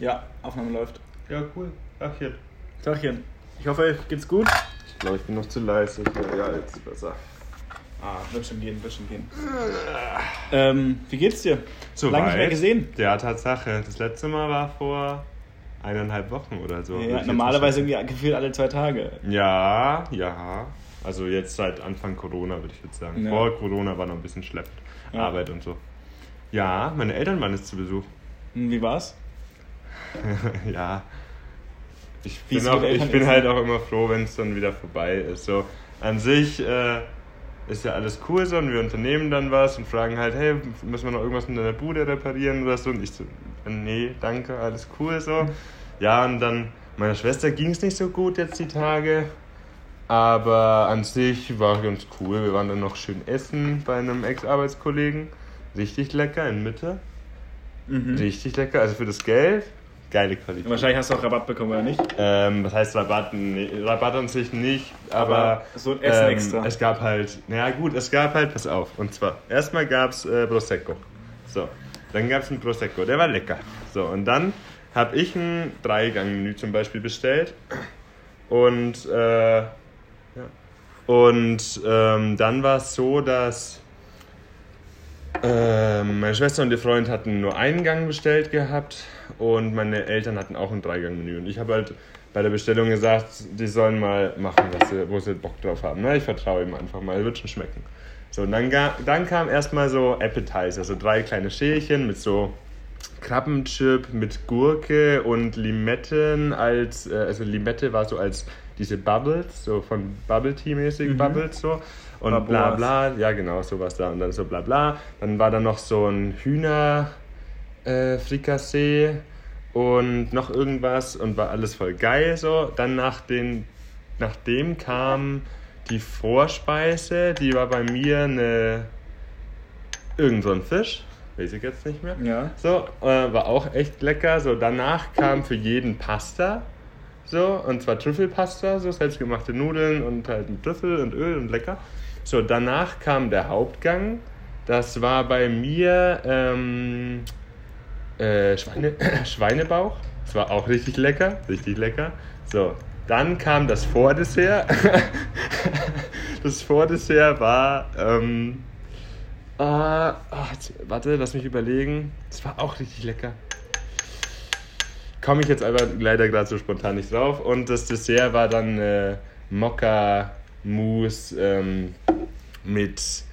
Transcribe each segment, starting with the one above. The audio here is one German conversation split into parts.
Ja, Aufnahme läuft. Ja, cool. Tachchen. Tagchen. Ich hoffe, euch geht's gut. Ich glaube, ich bin noch zu leise. Ja, jetzt ist besser. Ah, wird schon gehen, wird schon gehen. Ähm, wie geht's dir? So Lange nicht mehr gesehen. Ja, Tatsache. Das letzte Mal war vor eineinhalb Wochen oder so. Ja, normalerweise mal irgendwie gefühlt alle zwei Tage. Ja, ja. Also jetzt seit Anfang Corona, würde ich jetzt sagen. Ja. Vor Corona war noch ein bisschen schleppend. Ja. Arbeit und so. Ja, meine Eltern waren jetzt zu Besuch. Hm, Wie war's? ja. Ich bin, auch, ich bin halt auch immer froh, wenn es dann wieder vorbei ist. So an sich äh, ist ja alles cool so und wir unternehmen dann was und fragen halt, hey, müssen wir noch irgendwas in deiner Bude reparieren oder so? Und ich so, nee, danke, alles cool so. Ja, und dann meiner Schwester ging es nicht so gut jetzt die Tage. Aber an sich war ganz cool. Wir waren dann noch schön essen bei einem Ex-Arbeitskollegen. Richtig lecker in Mitte. Mhm. Richtig lecker. Also für das Geld, geile Qualität. Wahrscheinlich hast du auch Rabatt bekommen, oder nicht? Ähm, was heißt Rabatt? Rabatt an sich nicht, aber, Aber so ein Essen ähm, extra. Es gab halt, naja gut, es gab halt, pass auf, und zwar, erstmal gab es äh, Prosecco. So, dann gab es ein Prosecco, der war lecker. So, und dann habe ich ein Dreigang-Menü zum Beispiel bestellt und, äh, ja. und ähm, dann war es so, dass ähm, meine Schwester und ihr Freund hatten nur einen Gang bestellt gehabt und meine Eltern hatten auch ein Dreigang-Menü. Und ich habe halt bei der Bestellung gesagt, die sollen mal machen, was sie, wo sie Bock drauf haben. Ne? Ich vertraue ihm einfach mal, wird schon schmecken. So, und dann, dann kam erstmal so Appetizer, so drei kleine Schälchen mit so Krabbenchip mit Gurke und Limetten als, äh, also Limette war so als diese Bubbles, so von Bubble Tea mäßig Mhm. Bubbles so. Und Baboas. bla bla, ja genau, sowas da. Und dann so bla bla. Dann war da noch so ein Hühner äh, und noch irgendwas und war alles voll geil so. Dann nach den, nachdem kam die Vorspeise, die war bei mir eine irgend so ein Fisch, weiß ich jetzt nicht mehr. Ja. So, äh, war auch echt lecker. So, danach kam für jeden Pasta. So, und zwar Trüffelpasta, so selbstgemachte Nudeln und halt mit Trüffel und Öl und lecker. So, danach kam der Hauptgang. Das war bei mir ähm, äh, Schweine, Schweinebauch. Das war auch richtig lecker, richtig lecker. So, dann kam das Vordessert. das Vordessert war ähm, jetzt- warte, lass mich überlegen. Das war auch richtig lecker. Komme ich jetzt aber leider gerade so spontan nicht drauf. Und das Dessert war dann äh, Mokka-Mousse ähm, mit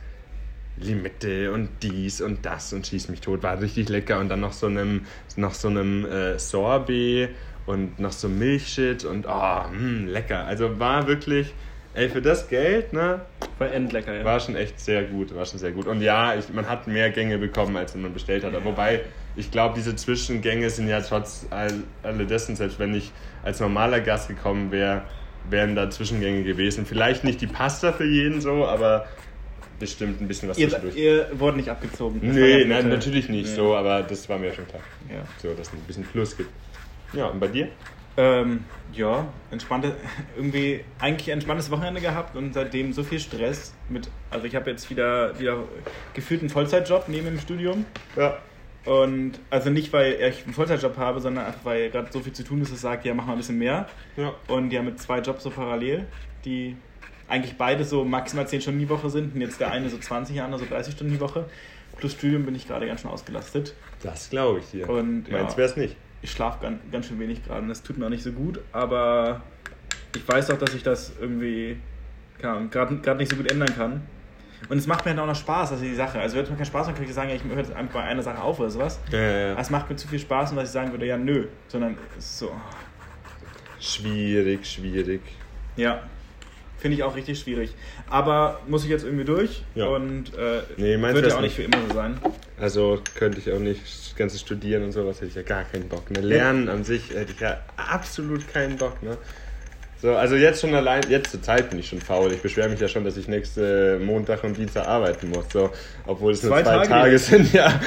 Limette und dies und das und schieß mich tot. War richtig lecker. Und dann noch so einem, noch so einem äh, Sorbet und noch so Milchshit und oh, mh, lecker. Also war wirklich, ey, für das Geld, ne? War endlecker, ja. War schon echt sehr gut, war schon sehr gut. Und ja, ich, man hat mehr Gänge bekommen, als man bestellt hat. Wobei, ich glaube, diese Zwischengänge sind ja trotz all, alledessen, selbst wenn ich als normaler Gast gekommen wäre, wären da Zwischengänge gewesen. Vielleicht nicht die Pasta für jeden so, aber bestimmt ein bisschen was Ihr, zwischendurch. ihr wurdet nicht abgezogen. Das nee, nein, natürlich nicht Ja. so, aber das war mir schon klar. Ja. So, dass es ein bisschen Plus gibt. Ja, und bei dir? Ähm, ja, entspannte, irgendwie eigentlich entspanntes Wochenende gehabt und seitdem so viel Stress mit, also ich habe jetzt wieder, wieder gefühlt einen Vollzeitjob neben dem Studium Ja. Und also nicht, weil ich einen Vollzeitjob habe, sondern einfach, weil gerade so viel zu tun ist, dass ich sage, ja, mach mal ein bisschen mehr Ja. und ja mit zwei Jobs so parallel, die eigentlich beide so maximal 10 Stunden die Woche sind und jetzt der eine so 20, der andere so 30 Stunden die Woche. Plus Studium bin ich gerade ganz schön ausgelastet Das glaube ich dir. und ja, Meins wär's nicht. ich schlafe ganz, ganz schön wenig gerade und das tut mir auch nicht so gut, aber ich weiß auch, dass ich das irgendwie gerade nicht so gut ändern kann. Und es macht mir dann auch noch Spaß, ist die Sache. Also, wenn es mir keinen Spaß macht, kann ich sagen, ja, ich höre jetzt einfach bei einer Sache auf oder sowas. Ja, ja, ja. Aber Es macht mir zu viel Spaß, und dass ich sagen würde, ja, nö. Sondern es ist so, Schwierig, schwierig. ja, finde ich auch richtig schwierig. Aber muss ich jetzt irgendwie durch Ja. und äh, Nee, wird ja auch nicht für immer so sein. Also könnte ich auch nicht das ganze Studieren und sowas hätte ich ja gar keinen Bock. Ne? Lernen an sich hätte ich ja absolut keinen Bock. Ne? So, also jetzt schon allein, jetzt zur Zeit bin ich schon faul. Ich beschwere mich ja schon, dass ich nächste Montag und Dienstag arbeiten muss. So, obwohl es nur Zwei zwei Tage Tage, sind, ja.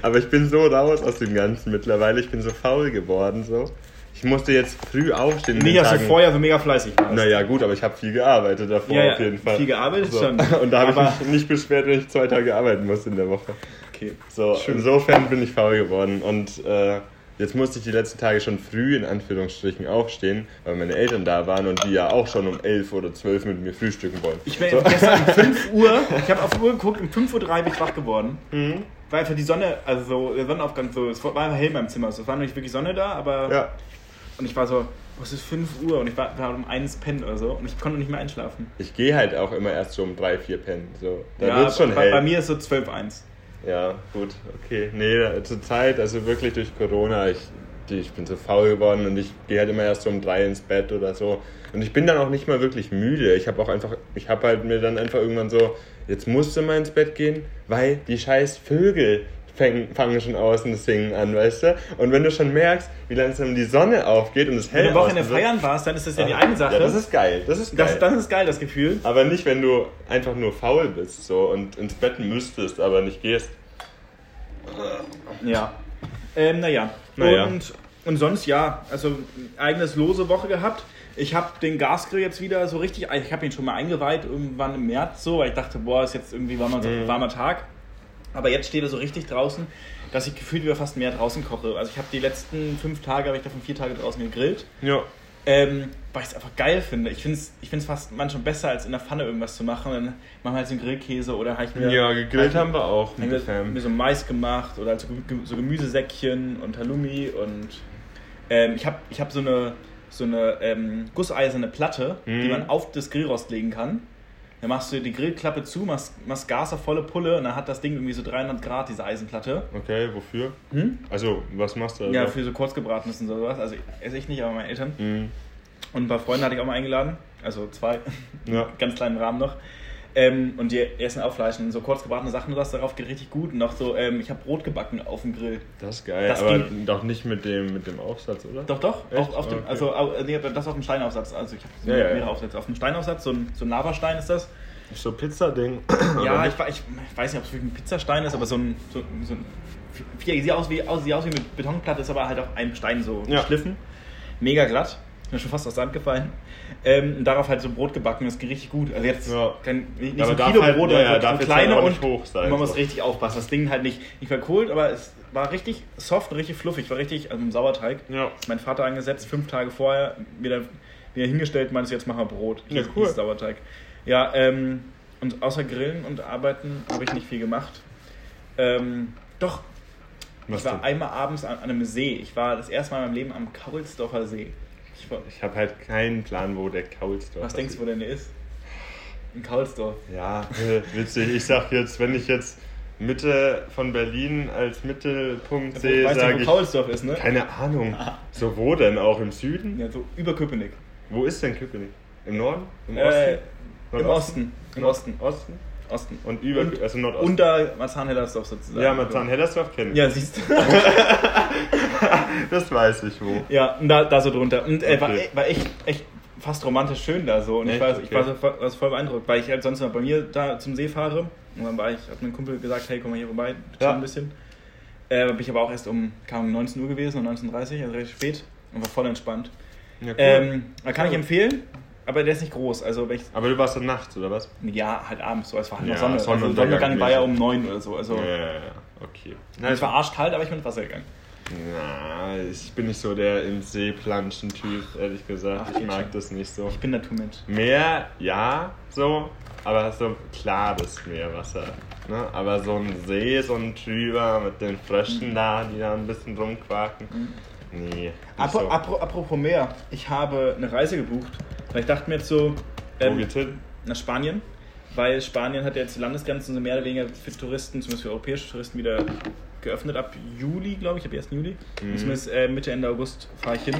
Aber ich bin so raus aus dem Ganzen mittlerweile. Ich bin so faul geworden. So. Ich musste jetzt früh aufstehen. den dass du vorher so mega fleißig warst. Naja, gut, aber ich habe viel gearbeitet davor Ja, ja, auf jeden Fall. viel gearbeitet so. schon. Und da habe ich mich nicht beschwert, wenn ich zwei Tage arbeiten muss in der Woche. Okay. So, Schön. insofern bin ich faul geworden. Und äh, jetzt musste ich die letzten Tage schon früh in Anführungsstrichen aufstehen, weil meine Eltern da waren und die ja auch schon um 11 oder 12 mit mir frühstücken wollen. Ich bin So. gestern um 5 Uhr, ich habe auf die Uhr geguckt, um 5.03 Uhr bin ich wach geworden. Mhm. Weil einfach die Sonne, also so, der Sonnenaufgang, so, es war einfach hell in meinem Zimmer. Es war noch nicht wirklich Sonne da, aber. Ja, Und ich war so, oh, es ist 5 Uhr und ich war, war um eins pennen oder so und ich konnte nicht mehr einschlafen. ich gehe halt auch immer erst so um 3, 4 pennen. So. Da ja, wird's schon bei, hell. bei mir ist so 12.1. Ja, gut, okay. Nee, zur Zeit, also wirklich durch Corona, ich, ich bin so faul geworden und ich gehe halt immer erst um drei ins Bett oder so. Und ich bin dann auch nicht mal wirklich müde. Ich habe auch einfach, ich habe halt mir dann einfach irgendwann so, jetzt musst du mal ins Bett gehen, weil die scheiß Vögel fängen, fangen schon außen das Singen an, weißt du? Und wenn du schon merkst, wie langsam die Sonne aufgeht und es Wenn hell du Wochenende außen wird- feiern warst, dann ist das ja die eine Sache. Ja, das ist geil, das ist geil. das, das ist geil, das Gefühl. aber nicht, wenn du einfach nur faul bist so und ins Bett müsstest, aber nicht gehst. Ja. Ähm, naja. Naja. Und, und sonst ja, also eigenes lose Woche gehabt. Ich habe den Gasgrill jetzt wieder so richtig, ich habe ihn schon mal eingeweiht, irgendwann im März so, weil ich dachte, boah, ist jetzt irgendwie warmer, Mhm. warmer Tag. Aber jetzt steht er so richtig draußen, dass ich gefühlt wieder fast mehr draußen koche. Also ich habe die letzten fünf Tage, habe ich davon vier Tage draußen gegrillt. Ja. Ähm, weil ich es einfach geil finde. Ich finde es ich find's fast manchmal besser, als in der Pfanne irgendwas zu machen. Dann machen wir halt so einen Grillkäse oder habe ich mir, Ja, gegrillt hab haben wir auch mit mir, der Fam. mir so Mais gemacht oder halt so, so Gemüsesäckchen und Halloumi und ähm, ich habe ich hab so eine, so eine ähm, gusseiserne Platte, die Mhm. man auf das Grillrost legen kann. Dann machst du die Grillklappe zu, machst, machst Gas auf volle Pulle und dann hat das Ding irgendwie so 300 Grad, diese Eisenplatte. Okay, wofür? Hm? Also, was machst du? da? Ja, für so kurzgebratenes und sowas. Also esse ich nicht, aber meine Eltern. Mhm. Und ein paar Freunde hatte ich auch mal eingeladen. Also zwei. Ja. Ganz kleinen Rahmen noch. Ähm, und die Fleisch und so kurzgebratene Sachen und das darauf geht richtig gut. Und auch so, ähm, ich habe Brot gebacken auf dem Grill. Das ist geil, Das aber ging- doch nicht mit dem, mit dem Aufsatz, oder? Doch, doch. Echt? Auf dem, Okay. Also nee, das auf dem Steinaufsatz. Also ich habe Ja, ja, mehrere ja. Aufsätze. Auf dem Steinaufsatz, so ein, so ein Lavastein ist das. So Pizza-Ding. ja, ich, ich, ich weiß nicht, ob es wirklich ein Pizzastein ist, aber so ein, so, so ein sieht aus wie, aus, sieht aus wie mit Betonplatte, ist aber halt auf einem Stein so Ja. geschliffen. Mega glatt. Ist mir schon fast aus der Hand gefallen. Ähm, und darauf halt so Brot gebacken, das geht richtig gut. Also jetzt Ja. kein, nicht Aber so Kilo halt- Brot, ja, ja, aber darf so jetzt kleine halt und hoch sein, man muss so. richtig aufpassen. Das Ding halt nicht, nicht verkohlt, aber es war richtig soft und richtig fluffig. War richtig, also im Sauerteig. Ja. Ist mein Vater angesetzt, fünf Tage vorher, wieder, wieder hingestellt, meinst du, jetzt machen wir Brot. Ja, Hieß- cool. hieß Sauerteig. Ja, ähm, und außer Grillen und Arbeiten habe ich nicht viel gemacht. Ähm, doch, Was ich war denn? einmal abends an, an einem See. Ich war das erste Mal in meinem Leben am Kaulsdorfer See. Ich Ich habe halt keinen Plan, wo der Kaulsdorf was denkst du, wo der denn ist? In Kaulsdorf. Ja, äh, witzig. Ich sag jetzt, wenn ich jetzt Mitte von Berlin als Mittelpunkt sehe, weißt du, sage wo ich. Kaulsdorf ist, ne? Keine Ahnung. So, wo denn? Auch im Süden? Ja, so über Köpenick. Wo ist denn Köpenick? Im Norden? Im Äh, Im Nordosten? Osten. Im Osten. Osten? Osten. Und über, Und- also Nordosten. Unter Marzahn-Hellersdorf sozusagen. ja, Marzahn-Hellersdorf kenne ich. Ja, siehst du. Das weiß ich wo. Ja, da, da so drunter. Und äh, war, Okay. war echt, echt fast romantisch schön da so. Und ich Echt? war, ich Okay. war, so, voll- war so voll beeindruckt, weil ich halt sonst immer bei mir da zum See fahre. Und dann war ich, hat mein Kumpel gesagt, hey, komm mal hier vorbei, Ja. ein bisschen. Äh, bin ich aber auch erst um, kam um 19 Uhr gewesen, um 19.30 Uhr, also recht spät. Und war voll entspannt. Ja, cool. Ähm, kann ich empfehlen, aber der ist nicht groß. Also, wenn ich, Aber du warst dann nachts, oder was? ja, halt abends, so, es war halt Ja, noch Sonne. Also, Sonnenuntergang Sonnenuntergang war ja um. 9 oder so. Also, Ja, ja, ja. Okay. Na, es war arschkalt, aber ich bin ins Wasser gegangen. Na, ich bin nicht so der im See planschen Typ, ehrlich gesagt. Ach, ich mag schon. das nicht so. Ich bin Naturmensch. Meer, ja, so, aber so klares Meerwasser. Ne? Aber so ein See, so ein Trüber mit den Fröschen da, die da ein bisschen rumquaken. Nee. nicht Apro, so. apro, apropos Meer, ich habe eine Reise gebucht, weil ich dachte mir jetzt so, Wo ähm, geht's hin? nach Spanien, weil Spanien hat ja jetzt die Landesgrenzen so mehr oder weniger für Touristen, zumindest für europäische Touristen, wieder geöffnet ab Juli, glaube ich, ab 1. Juli. Mhm. Zumindest äh, Mitte, Ende August fahre ich hin.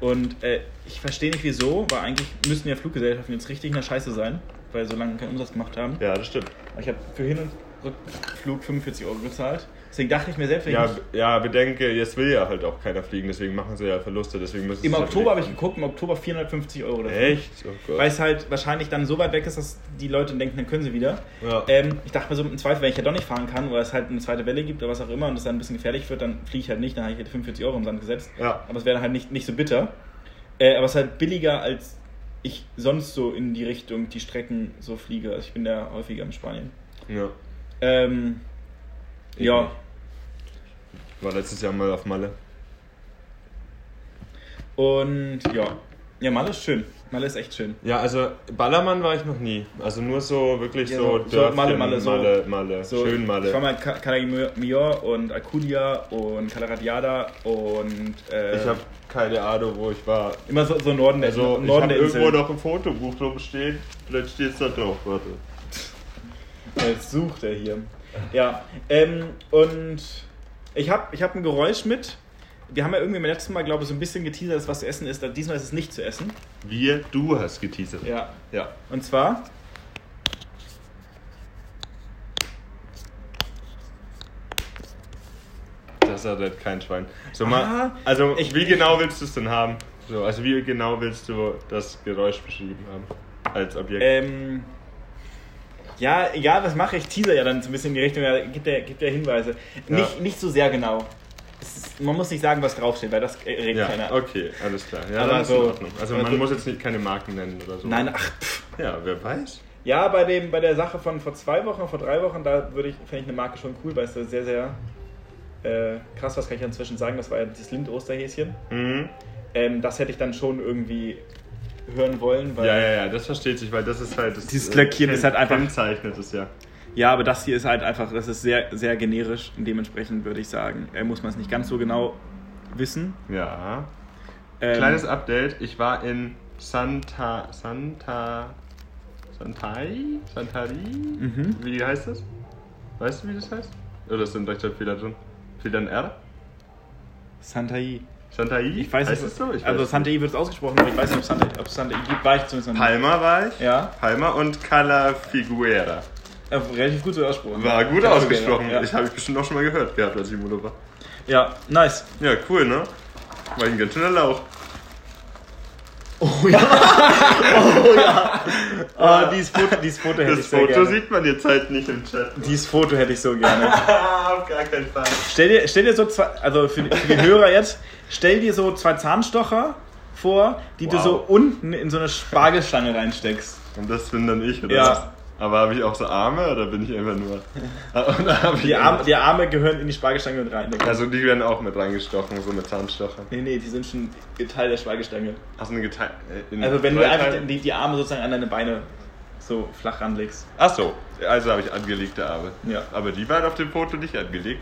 Und äh, ich verstehe nicht wieso, weil eigentlich müssten ja Fluggesellschaften jetzt richtig in der Scheiße sein, weil sie so lange keinen Umsatz gemacht haben. Ja, das stimmt. Aber ich habe für Hin- und Rückflug 45 Euro gezahlt. Deswegen dachte ich mir selbst, wenn ich Ja, nicht b- ja, bedenke, jetzt will ja halt auch keiner fliegen, deswegen machen sie ja Verluste, deswegen müssen Im Oktober habe ich geguckt, im Oktober 450 Euro dafür. Echt? Oh. Weil es halt wahrscheinlich dann so weit weg ist, dass die Leute denken, dann können sie wieder. Ja. Ähm, ich dachte mir so, im Zweifel, wenn ich ja doch nicht fahren kann oder es halt eine zweite Welle gibt oder was auch immer und es dann ein bisschen gefährlich wird, dann fliege ich halt nicht, dann habe ich halt 45 Euro im Sand gesetzt. Ja. Aber es wäre halt nicht, nicht so bitter. Äh, aber es ist halt billiger, als ich sonst so in die Richtung die Strecken so fliege. Also ich bin da häufiger in Spanien. ja. Ähm, ja, War letztes Jahr mal auf Malle. Und ja, ja, Malle ist schön. Malle ist echt schön. Ja, also Ballermann war ich noch nie. Also nur so wirklich Ja, so, so- Dörfchen, Malle, Malle, so- Malle, Malle. So, schön Malle. Ich war mal in Ca- Calamior und Alcudia und Calaradiada und äh, Ich habe keine Ahnung, wo ich war. immer so, so Norden der, Also ich Norden habe der irgendwo noch ein Fotobuch rumstehen. Vielleicht steht es da drauf, warte. Jetzt sucht er hier. Ja, ähm, und ich habe ich hab ein Geräusch mit. Wir haben ja irgendwie beim letzten Mal, glaube ich, so ein bisschen geteasert, dass was zu essen ist. Diesmal ist es nicht zu essen. Wir, du hast geteasert. Ja. Ja. Und zwar Das hat halt kein Schwein. So Ah, mal, also ich- wie genau willst du es denn haben? So, also wie genau willst du das Geräusch beschrieben haben? Als Objekt. Ähm, ja, egal was mache ich, teaser ja dann so ein bisschen in die Richtung, ja, gibt ja, gibt ja Hinweise. Nicht, nicht so sehr genau. Ist, man muss nicht sagen, was draufsteht, weil das regt ja, keiner. okay, alles klar. Ja, Aber so- in Ordnung. Also man muss jetzt nicht keine Marken nennen oder so. Nein, ach, pff. Ja, wer weiß. Ja, bei, dem, bei der Sache von vor zwei Wochen, vor drei Wochen, da würde ich, fände ich eine Marke schon cool, weil es da sehr, sehr äh, krass, was kann ich inzwischen sagen, das war ja das Lind-Osterhäschen. Mhm. Ähm, das hätte ich dann schon irgendwie hören wollen, weil. Ja, ja, ja, das versteht sich, weil das ist halt das. Dieses Lackieren ist halt einfach- Kennzeichnet es ja. Ja, aber das hier ist halt einfach, das ist sehr, sehr generisch und dementsprechend würde ich sagen, äh, muss man es nicht ganz so genau wissen. Ja. Ähm, Kleines Update, ich war in Santa. Santa. Santai? Santari? Mhm. Wie heißt das? Weißt du, wie das heißt? Oder ist da ein Rechtschreibfehler drin? Fehlt da ein R? Santai. Santai? Ich weiß heißt nicht, es so? Ich also Santai wird es ausgesprochen, aber ich weiß nicht, ob es Santai, ob Santai gibt. War ich zumindest nicht. Palma war ich. Ja, Palma und Cala Figuera. relativ gut so ausgesprochen. War gut Ja, ausgesprochen. Ja, Ich habe ich bestimmt auch schon mal gehört gehabt, als ich im Urlaub war. ja nice. Ja, cool, ne? War ich ein ganz schöner Lauch. Oh ja. oh ja. Ah, dieses Foto, dieses Foto hätte ich Das sehr Foto gerne. sieht man jetzt halt nicht im Chat. Dieses Foto hätte ich so gerne. Auf gar keinen Fall. Stell dir, stell dir so zwei, also für die, für die Hörer jetzt, stell dir so zwei Zahnstocher vor, die du Wow. so unten in so eine Spargelstange reinsteckst. Und das bin dann ich, oder Ja. Aber habe ich auch so Arme oder bin ich einfach nur. Ich Die Arme, die Arme gehören in die Spargelstange mit rein. Also die werden auch mit reingestochen, so mit Zahnstochern. Nee, nee, die sind schon Teil der Spargelstange. Hast du eine geteilt? Äh, Also wenn du einfach die, die Arme sozusagen an deine Beine so flach ranlegst. Ach so, also habe ich angelegte Arme. Ja. Aber die waren auf dem Foto nicht angelegt.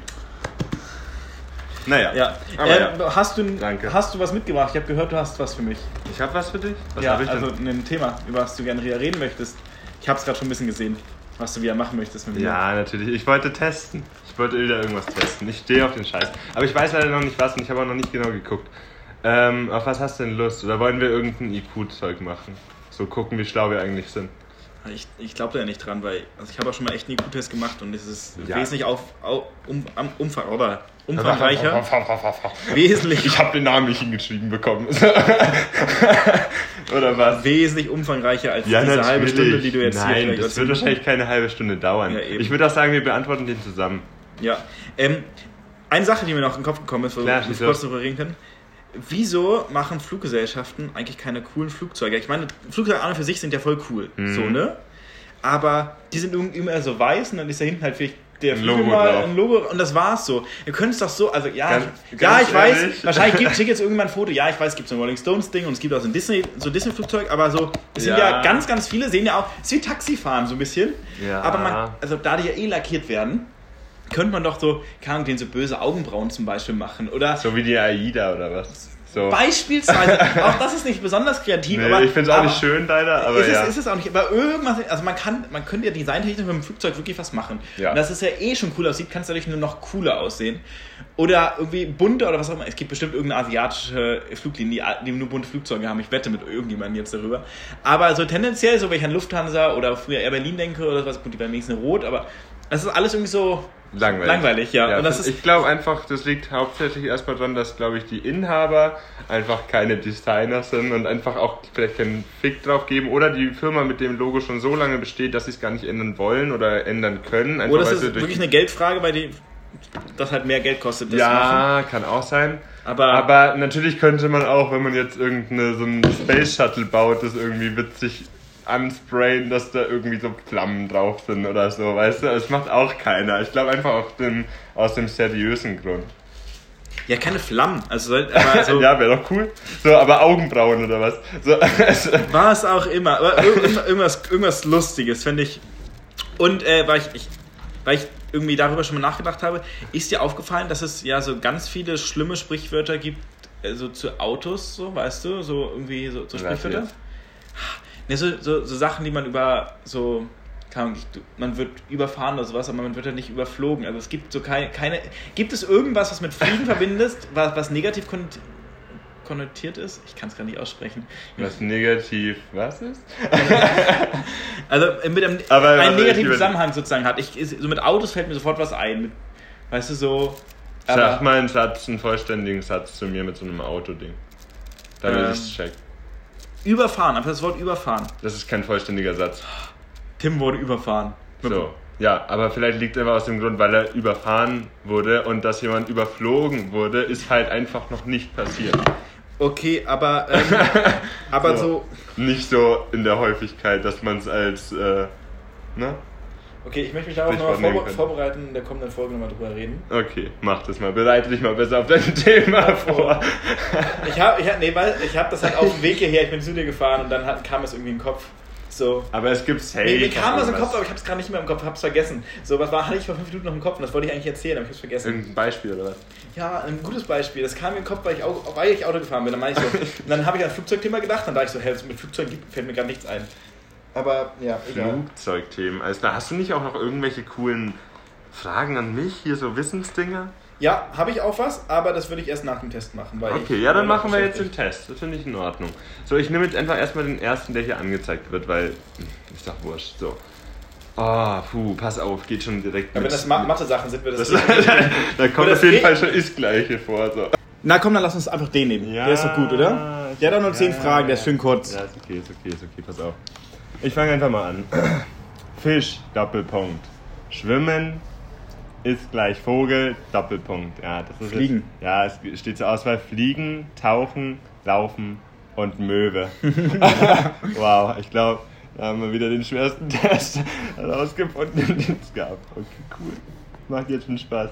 Naja. Ja. Ähm, ja. Hast, du, Danke. hast du was mitgebracht? Ich habe gehört, du hast was für mich. Ich habe was für dich? Was ja, habe ich also ein Thema, über was du gerne reden möchtest. Ich habe es gerade schon ein bisschen gesehen, was du wieder machen möchtest mit mir. Ja, natürlich. Ich wollte testen. Ich wollte wieder irgendwas testen. Ich stehe auf den Scheiß. Aber ich weiß leider noch nicht was und ich habe auch noch nicht genau geguckt. Ähm, auf was hast du denn Lust? Oder wollen wir irgendein IQ-Zeug machen? So gucken, wie schlau wir eigentlich sind. Ich, ich glaube da ja nicht dran, weil also ich habe auch schon mal echt einen IQ-Test gemacht und es ist Ja. wesentlich auf, au- um, am Umfang, oder umfangreicher. wesentlich, Ich habe den Namen nicht hingeschrieben bekommen. Oder was? wesentlich umfangreicher als diese halbe Stunde, die du jetzt Nein, hier vielleicht das wird wahrscheinlich keine halbe Stunde dauern. Ja, ich würde auch sagen, wir beantworten den zusammen. Ja. Ähm, eine Sache, die mir noch in den Kopf gekommen ist, wo Klar, wir kurz darüber reden können. Wieso machen Fluggesellschaften eigentlich keine coolen Flugzeuge? Ich meine, Flugzeuge an und für sich sind ja voll cool. Mhm. So, ne? Aber die sind irgendwie immer so weiß und dann ist da hinten halt vielleicht der Flügel Logo mal drauf. ein Logo und das war's so. Ihr könnt es doch so, also ja, Ganz- ja, ganz ich weiß, ehrlich. wahrscheinlich gibt es jetzt irgendwann ein Foto, ja, ich weiß, es gibt so ein Rolling Stones Ding und es gibt auch so ein Disney, so Disney Flugzeug, aber so, es sind ja Ja. ganz, ganz viele, sehen ja auch, es ist wie Taxifahren so ein bisschen. Ja. Aber man, also da die ja eh lackiert werden, könnte man doch so, keine Ahnung, denen so böse Augenbrauen zum Beispiel machen. Oder So wie die AIDA oder was? So. beispielsweise, auch das ist nicht besonders kreativ, Nee, aber. ich finde es auch nicht schön, leider, aber ist, ja. es, ist es auch nicht, aber irgendwas, also man kann, man könnte ja designtechnisch mit dem Flugzeug wirklich was machen. Ja. Und das ist ja eh schon cool aussieht, kann es dadurch nur noch cooler aussehen. Oder irgendwie bunter oder was auch immer. Es gibt bestimmt irgendeine asiatische Fluglinie, die, nur bunte Flugzeuge haben. Ich wette mit irgendjemandem jetzt darüber. Aber so tendenziell, so wenn ich an Lufthansa oder früher Air Berlin denke oder was, gut, die waren wenigstens rot, aber das ist alles irgendwie so Langweilig. langweilig, ja. Und das ist, ich glaube einfach, das liegt hauptsächlich erstmal daran, dass, glaube ich, die Inhaber einfach keine Designer sind und einfach auch vielleicht keinen Fick drauf geben oder die Firma mit dem Logo schon so lange besteht, dass sie es gar nicht ändern wollen oder ändern können. Einfach oder es weil ist wirklich eine Geldfrage, weil die das halt mehr Geld kostet. Das machen. ja, kann auch sein. Aber- Aber natürlich könnte man auch, wenn man jetzt irgendeine so ein Space Shuttle baut, das irgendwie witzig ansprayen, dass da irgendwie so Flammen drauf sind oder so, weißt du? Das macht auch keiner. Ich glaube einfach auf dem, aus dem seriösen Grund. Ja, keine Flammen. Also, aber so, ja, wäre doch cool. So, aber Augenbrauen oder was? So, also, war es auch immer. Aber irgendwas, irgendwas Lustiges, finde ich. Und äh, weil, ich, ich, weil ich irgendwie darüber schon mal nachgedacht habe, ist dir aufgefallen, dass es ja so ganz viele schlimme Sprichwörter gibt, äh, so zu Autos, so, weißt du? So irgendwie so, so Was Sprichwörter? Ne, so, so, so Sachen, die man über so. Ahnung, du- Man wird überfahren oder sowas, aber man wird ja nicht überflogen. Also es gibt so keine. keine gibt es irgendwas, was mit Fliegen verbindest, was, was negativ konnot- konnotiert ist? Ich kann es gar nicht aussprechen. was negativ, was ist? Also äh, mit einem, Aber- einen negativen Zusammenhang sozusagen hat. Ich, so mit Autos fällt mir sofort was ein. Mit, weißt du, so. Sag mal einen Satz, einen vollständigen Satz zu mir mit so einem Autoding. Damit Ähm. ich es check. Überfahren, einfach das Wort überfahren. Das ist kein vollständiger Satz. Tim wurde überfahren. So. Ja, aber vielleicht liegt er aus dem Grund, weil er überfahren wurde und dass jemand überflogen wurde, ist halt einfach noch nicht passiert. Okay, aber, ähm, aber So. so. Nicht so in der Häufigkeit, dass man es als, äh, ne? Okay, ich möchte mich darauf nochmal vorbe vorbereiten, in der kommenden Folge nochmal drüber reden. Okay, mach das mal. Bereite dich mal besser auf dein Thema vor. Ich habe ich hab, nee, weil ich hab das halt auf dem Weg hierher, ich bin zu dir gefahren und dann hat, kam es irgendwie in den Kopf. So. Aber es gibt safe. Mir, mir kam das im. Kopf, aber ich habe es gerade nicht mehr im Kopf, hab's vergessen. So, was war, hatte ich vor fünf Minuten noch im Kopf und das wollte ich eigentlich erzählen, aber ich hab's vergessen. Irgendein Beispiel oder was? Ja, ein gutes Beispiel. Das kam mir im Kopf, weil ich, Au- weil ich Auto gefahren bin. Dann, meine ich so, und dann habe ich an das Flugzeugthema gedacht, dann dachte ich so, hey, mit Flugzeug fällt mir gar nichts ein. Aber ja, egal. Flugzeugthemen. Also, da hast du nicht auch noch irgendwelche coolen Fragen an mich? Hier so Wissensdinger? Ja, habe ich auch was, aber das würde ich erst nach dem Test machen. Okay, ja, dann machen wir jetzt den. Test. Das finde ich in Ordnung. So, ich nehme jetzt einfach erstmal den ersten, der hier angezeigt wird, weil. Ist doch wurscht. So. Ah, puh, pass auf, geht schon direkt Ja, wenn mit- das Ma Mathe-Sachen sind, wird das. Das, da kommt auf jeden Fall schon Ist-Gleiche vor. So. Na komm, dann lass uns einfach den nehmen. der ist doch gut, oder? Der hat doch nur zehn Fragen, der ist schön kurz. Ja, ist okay, ist okay, ist okay, pass auf. Ich fange einfach mal an. Fisch, Doppelpunkt. Schwimmen ist gleich Vogel, Doppelpunkt. Ja, das ist Fliegen. Jetzt, ja, es steht zur Auswahl Fliegen, Tauchen, Laufen und Möwe. wow, ich glaube, da haben wir wieder den schwersten Test herausgefunden, den es gab. Okay, cool. Macht jetzt schon Spaß.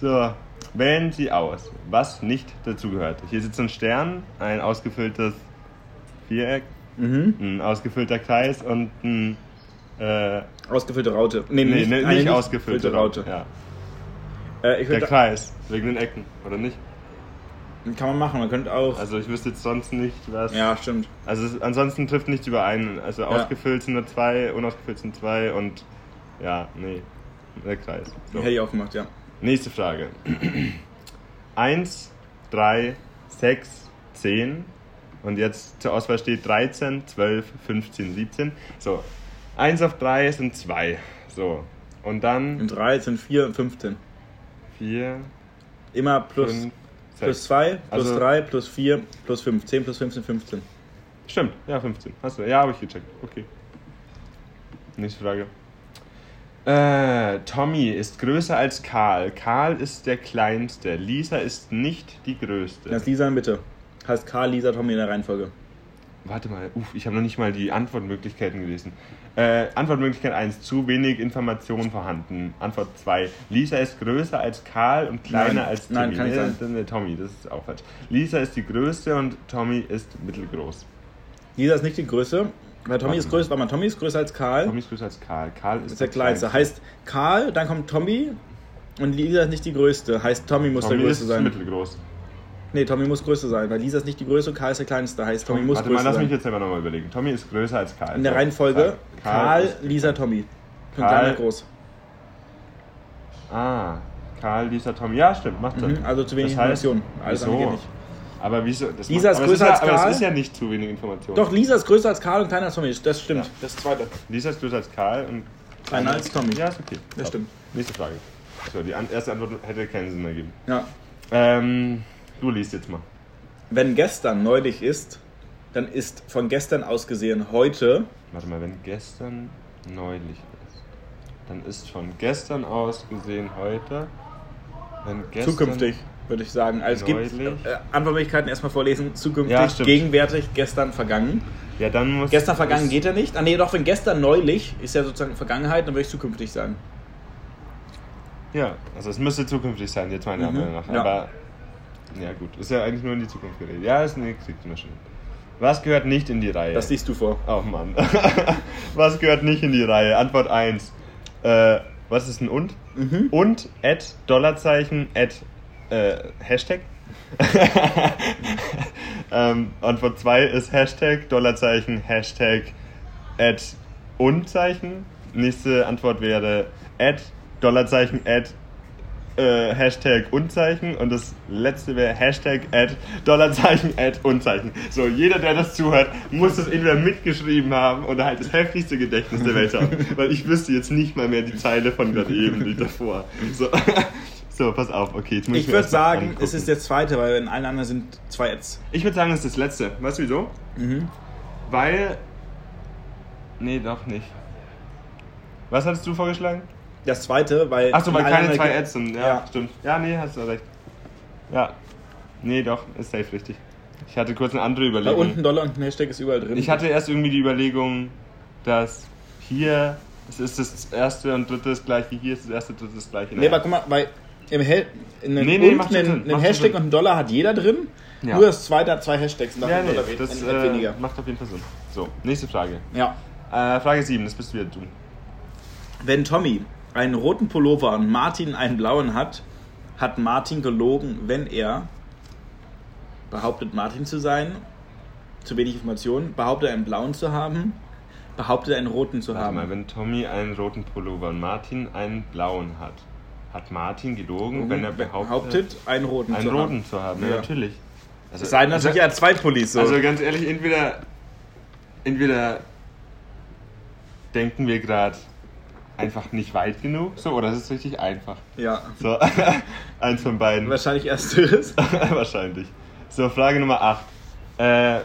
So, wählen Sie aus, was nicht dazugehört. Hier sitzt ein Stern, ein ausgefülltes Viereck, Mhm. ein ausgefüllter Kreis und ein. Äh, Ausgefüllte Raute. Nee, nee, nicht, nicht, nicht ausgefüllte Raute. Ja. Äh, ich Der Kreis, wegen den Ecken, oder nicht? kann man machen, man könnte auch. Also ich wüsste jetzt sonst nicht, was. ja, stimmt. Also es, ansonsten trifft nichts überein. Also ausgefüllt sind nur zwei, unausgefüllt sind zwei und ja, nee. Der Kreis. So. Hätte ich auch gemacht, ja. Nächste Frage. 1, 3, 6, 10. Und jetzt zur Auswahl steht 13, 12, 15, 17. So. 1 auf 3 sind 2. So. Und In dann 3 sind 4 und 15. 4, Immer plus, 5, plus 6. 2, plus Also- 3, plus 4, plus 5. 10 plus 15, 15. Stimmt, ja, 15. Hast du. Ja, habe ich gecheckt. Okay. Nächste Frage. Äh, Tommy ist größer als Karl. Karl ist der kleinste. Lisa ist nicht die größte. Das ist Lisa bitte. Heißt Karl, Lisa, Tommy in der Reihenfolge. Warte mal, uff, ich habe noch nicht mal die Antwortmöglichkeiten gelesen. Äh, Antwortmöglichkeit 1, zu wenig Information vorhanden. Antwort 2, Lisa ist größer als Karl und kleiner Nein, als nein, Tommy. kann nicht Nee, sein. dann der Tommy, das ist auch falsch. Lisa ist die größte und Tommy ist mittelgroß. Lisa ist nicht die Größe. Weil Tommy Warte ist größer, mal, Tommy ist größer als Karl. Tommy ist größer als Karl. Karl ist, ist der kleinste. Heißt Karl, dann kommt Tommy und Lisa ist nicht die größte. Heißt Tommy muss Tommy der ist größte sein. mittelgroß. Nee, Tommy muss größer sein, weil Lisa ist nicht die größte, Karl ist der kleinste. Heißt Tommy muss Warte mal, größer lass mich sein. jetzt selber nochmal überlegen. Tommy ist größer als Karl. In der Reihenfolge Karl, ist- Lisa, Tommy. Von Karl- klein nach groß. Ah, Karl, Lisa, Tommy. Ja, stimmt, macht Sinn. Mhm, also zu wenig Das heißt, Informationen. Alles wieso? geht nicht. Aber wieso? Das Lisa ist aber größer ja, als Aber Karl? es ist ja nicht zu wenig Information. Doch, Lisa ist größer als Karl und kleiner als Tommy. Das stimmt. Ja. Das zweite. Lisa ist größer als Karl und Kleiner als Tommy. Ja, ist okay. Das Top. stimmt. Nächste Frage. So, die erste Antwort hätte keinen Sinn ergeben. Ja. Ähm, du liest jetzt mal. Wenn gestern neulich ist, dann ist von gestern aus gesehen heute. Warte mal, wenn gestern neulich ist, dann ist von gestern aus gesehen heute. Wenn gestern, Zukünftig, würde ich sagen. Also es gibt äh, Antwortmöglichkeiten erstmal vorlesen. Zukünftig, Ja, gegenwärtig, gestern, vergangen. Ja, dann muss. Gestern vergangen geht ja nicht. Ah nee, doch, wenn gestern neulich ist ja sozusagen Vergangenheit, dann würde ich zukünftig sagen. Ja, also es müsste zukünftig sein, jetzt meiner Mhm, Meinung nach. ja. Aber Ja, gut. Ist ja eigentlich nur in die Zukunft geredet. Ja, ist eine Kriegsmaschine. Was gehört nicht in die Reihe? Das liest du vor. Oh Mann. was gehört nicht in die Reihe? Antwort 1. Äh, was ist ein und? Mhm. Und, Ad, Dollarzeichen, Ad, äh, Hashtag? ähm, Antwort 2 ist Hashtag, Dollarzeichen, Hashtag, Ad, und-Zeichen. Nächste Antwort wäre Ad, Dollarzeichen, Ad, äh, Hashtag Unzeichen und das letzte wäre Hashtag Ad, Dollarzeichen Ad Unzeichen. So, jeder, der das zuhört, muss das entweder mitgeschrieben haben oder halt das heftigste Gedächtnis der Welt haben, weil ich wüsste jetzt nicht mal mehr die Zeile von gerade eben, die davor. So, so pass auf, okay. Jetzt muss Ich mir würde sagen, angucken. es ist der zweite, weil in allen anderen sind zwei Ads. Ich würde sagen, es ist das letzte. Weißt du wieso? Mhm. Weil. Nee, doch nicht. Was hattest du vorgeschlagen? Das zweite, weil. Achso, weil keine zwei Ads sind. Ja, Ja. stimmt. Ja, nee, hast du recht. Ja. Nee, doch, ist safe richtig. Ich hatte kurz eine andere Da Überlegung. unten Dollar und ein Hashtag ist überall drin. Ich hatte erst irgendwie die Überlegung, dass hier es ist das erste und dritte ist gleich wie hier ist das erste und dritte ist gleich. Nee, aber guck mal, bei. Im Hel in einem Nee, nee, und einen, einen Hashtag und einen Dollar hat jeder drin. Ja. Nur das zweite hat zwei Hashtags und ja, nee, Dollar das äh, weniger. macht auf jeden Fall Sinn. So, nächste Frage. Ja. Äh, Frage 7, das bist wieder du. Wenn Tommy einen roten Pullover und Martin einen blauen hat, hat Martin gelogen, wenn er behauptet, Martin zu sein, zu wenig Informationen, behauptet, einen blauen zu haben, behauptet, einen roten zu Warte haben. mal, wenn Tommy einen roten Pullover und Martin einen blauen hat, hat Martin gelogen, wenn er behauptet, behauptet, einen roten einen zu roten haben. zu haben? Ja, Ja. natürlich. Also, Es sei denn, natürlich, hat zwei Pullis. So. Also ganz ehrlich, entweder, entweder denken wir gerade einfach nicht weit genug, so, oder es ist richtig einfach. ja, So, eins von beiden. wahrscheinlich ersteres. Wahrscheinlich. So, Frage Nummer 8. Äh,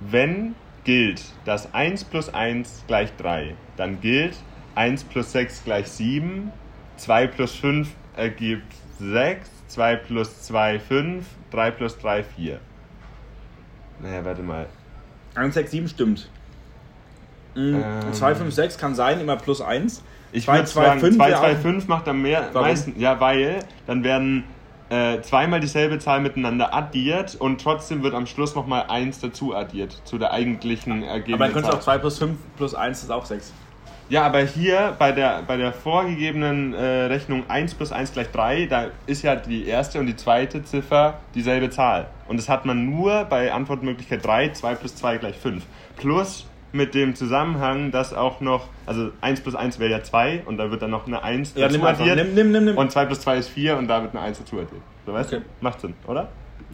wenn gilt, dass 1 plus 1 gleich 3, dann gilt 1 plus 6 gleich 7, 2 plus 5 ergibt 6, 2 plus 2 5, 3 plus 3 4. Naja, warte mal. 1, 6, 7 stimmt. Mhm. Ähm. 2, 5, 6 kann sein, immer plus 1. Ich 2, würde 2, sagen, 5 2, wäre 2, auch- 5 macht am mehr, Warum? meisten. Ja, weil dann werden äh, zweimal dieselbe Zahl miteinander addiert und trotzdem wird am Schluss nochmal 1 dazu addiert zu der eigentlichen Ergebnis. Aber dann könntest du auch 2 plus 5 plus 1 ist auch 6. Ja, aber hier bei der, bei der vorgegebenen äh, Rechnung 1 plus 1 gleich 3, da ist ja die erste und die zweite Ziffer dieselbe Zahl. Und das hat man nur bei Antwortmöglichkeit 3, 2 plus 2 gleich 5. Plus mit dem Zusammenhang, dass auch noch, also 1 plus 1 wäre ja 2 und da wird dann noch eine 1 Ja, dazu addiert. Nimm, nimm, nimm, nimm. Und 2 plus 2 ist 4 und da wird eine 1 dazu addiert. So, weißt Okay. du? Macht Sinn, oder?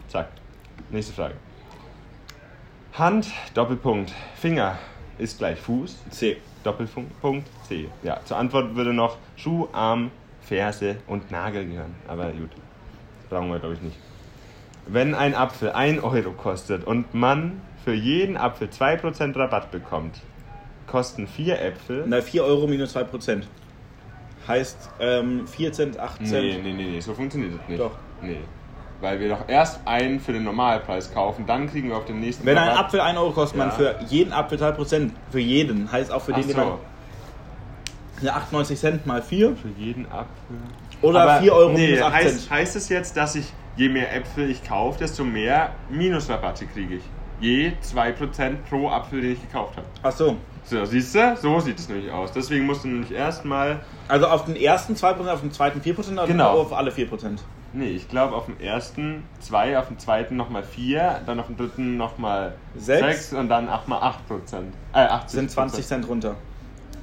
Zack. Nächste Frage. Hand, Doppelpunkt, Finger ist gleich Fuß. C. Doppelpunkt C. Ja, zur Antwort würde noch Schuh, Arm, Ferse und Nagel gehören. Aber gut, brauchen wir glaube ich nicht. Wenn ein Apfel 1 Euro kostet und man für jeden Apfel 2% Rabatt bekommt, kosten 4 Äpfel. Na, 4 Euro minus 2 Prozent. Heißt ähm, 4 Cent, 8 Cent. Nee, nee, nee, nee, so funktioniert das nicht. Doch. Nee. Weil wir doch erst einen für den Normalpreis kaufen, dann kriegen wir auf den nächsten Wenn ein Rabatt- Apfel 1 Euro kostet, man Ja. für jeden Apfel 2 Prozent. Für jeden. Heißt auch für Ach den, den man. so, Ja, 98 Cent mal 4. für jeden Apfel. Oder Aber 4 Euro nee, minus 8 heißt, Cent. heißt es jetzt, dass ich, je mehr Äpfel ich kaufe, desto mehr Minusrabatte kriege ich? Je 2% pro Apfel, den ich gekauft habe. Ach so. So, siehst du? So sieht es nämlich aus. Deswegen musst du nämlich erstmal. Also auf den ersten 2 Prozent, auf den zweiten 4 Prozent, oder Genau. auf alle 4 Prozent? Nee, ich glaube auf dem ersten 2, auf dem zweiten nochmal 4, dann auf dem dritten nochmal Sechs. 6 und dann nochmal 8%. Äh, 80 Sind 20 Cent runter.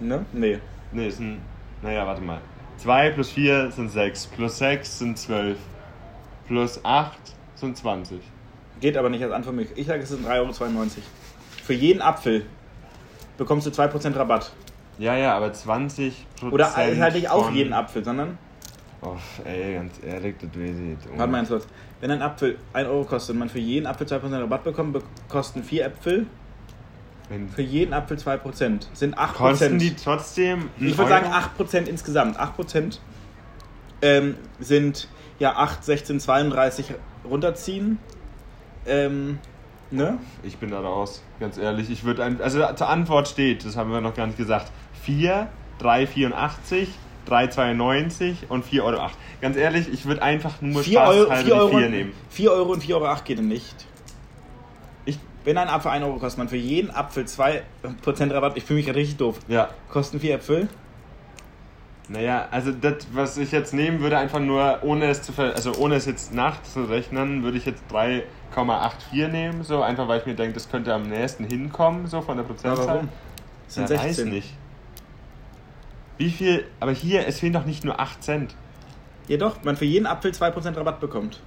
Ne? Nee. Nee, sind. Naja, warte mal. 2 plus 4 sind 6, plus 6 sind 12, plus 8 sind 20. Geht aber nicht als Antwort. Ich sage, es sind 3,92 Euro. Für jeden Apfel bekommst du 2% Rabatt. Ja, ja, aber 20 Oder halt nicht auf jeden Apfel, sondern. Oh, ey, ganz ehrlich, das weiß ich nicht. Warte mal ganz kurz. Wenn ein Apfel 1 Euro kostet und man für jeden Apfel 2% Rabatt bekommt, be- kosten 4 Äpfel Wenn, für jeden Apfel 2%. Sind 8%. kosten die trotzdem. ich würde sagen Euro? 8% insgesamt. 8% ähm, sind ja 8, 16, 32 runterziehen. Ähm, ne? Ich bin da raus, ganz ehrlich. Ich würde ein. Also zur Antwort steht, das haben wir noch gar nicht gesagt. 4, 3, 84 3,92 und 4,08 Euro. Ganz ehrlich, ich würde einfach nur 4 Euro, Spaß 4 Euro, die 4 nehmen. 4 Euro und 4,08 Euro geht nicht. Ich, Wenn ein Apfel 1 Euro kostet, man für jeden Apfel 2% Rabatt, ich fühle mich richtig doof. ja. Kosten 4 Äpfel? Naja, also das, was ich jetzt nehmen würde, einfach nur, ohne es zu ver also ohne es jetzt nachzurechnen, würde ich jetzt 3,84 nehmen, so einfach weil ich mir denke, das könnte am nächsten hinkommen, so von der Prozentzahl. warum? Das sind ja, 16. weiß nicht. Wie viel, aber hier, es fehlen doch nicht nur 8 Cent. Ja doch, man für jeden Apfel 2% Rabatt bekommt.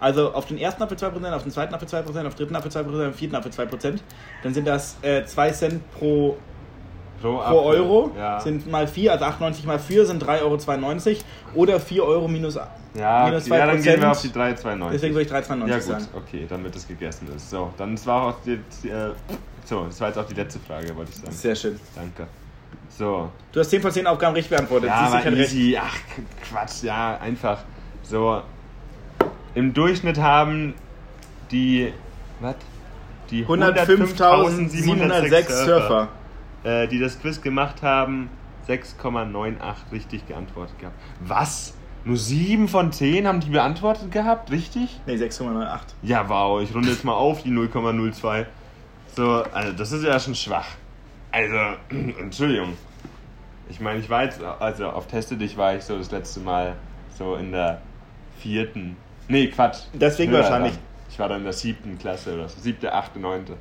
Also auf den ersten Apfel 2%, auf den zweiten Apfel 2%, auf den dritten Apfel 2%, auf den vierten Apfel 2%. Dann sind das äh, 2 Cent pro, Pro, pro Euro. Ja. Sind mal 4, also 98 mal 4 sind 3,92 Euro. Oder 4 Euro minus, ja, minus okay, ja, dann gehen wir 2%. auf die 3,92. Deswegen würde ich 3,92 Ja gut, sagen. okay, damit es gegessen ist. So, dann das war auch die, die, äh, so, das war jetzt auch die letzte Frage, wollte ich sagen. Sehr schön. Danke. So, Du hast 10 von 10 Aufgaben richtig beantwortet. ja, Siehst aber kein Recht. easy. Ach, Quatsch, ja, einfach. So, im Durchschnitt haben die, was? Die 105.706 Surfer. Äh, die das Quiz gemacht haben, 6,98 richtig geantwortet gehabt. Was? Nur 7 von 10 haben die beantwortet gehabt? Richtig? Nee, 6,98. Ja, wow, ich runde jetzt mal auf die 0,02. So, also das ist ja schon schwach. Also, Entschuldigung. Ich meine, ich war jetzt, also auf Teste dich war ich so das letzte Mal so in der vierten. Nee, Quatsch. Deswegen Höher wahrscheinlich. dann. Ich war dann in der siebten Klasse oder so. Siebte, achte, neunte.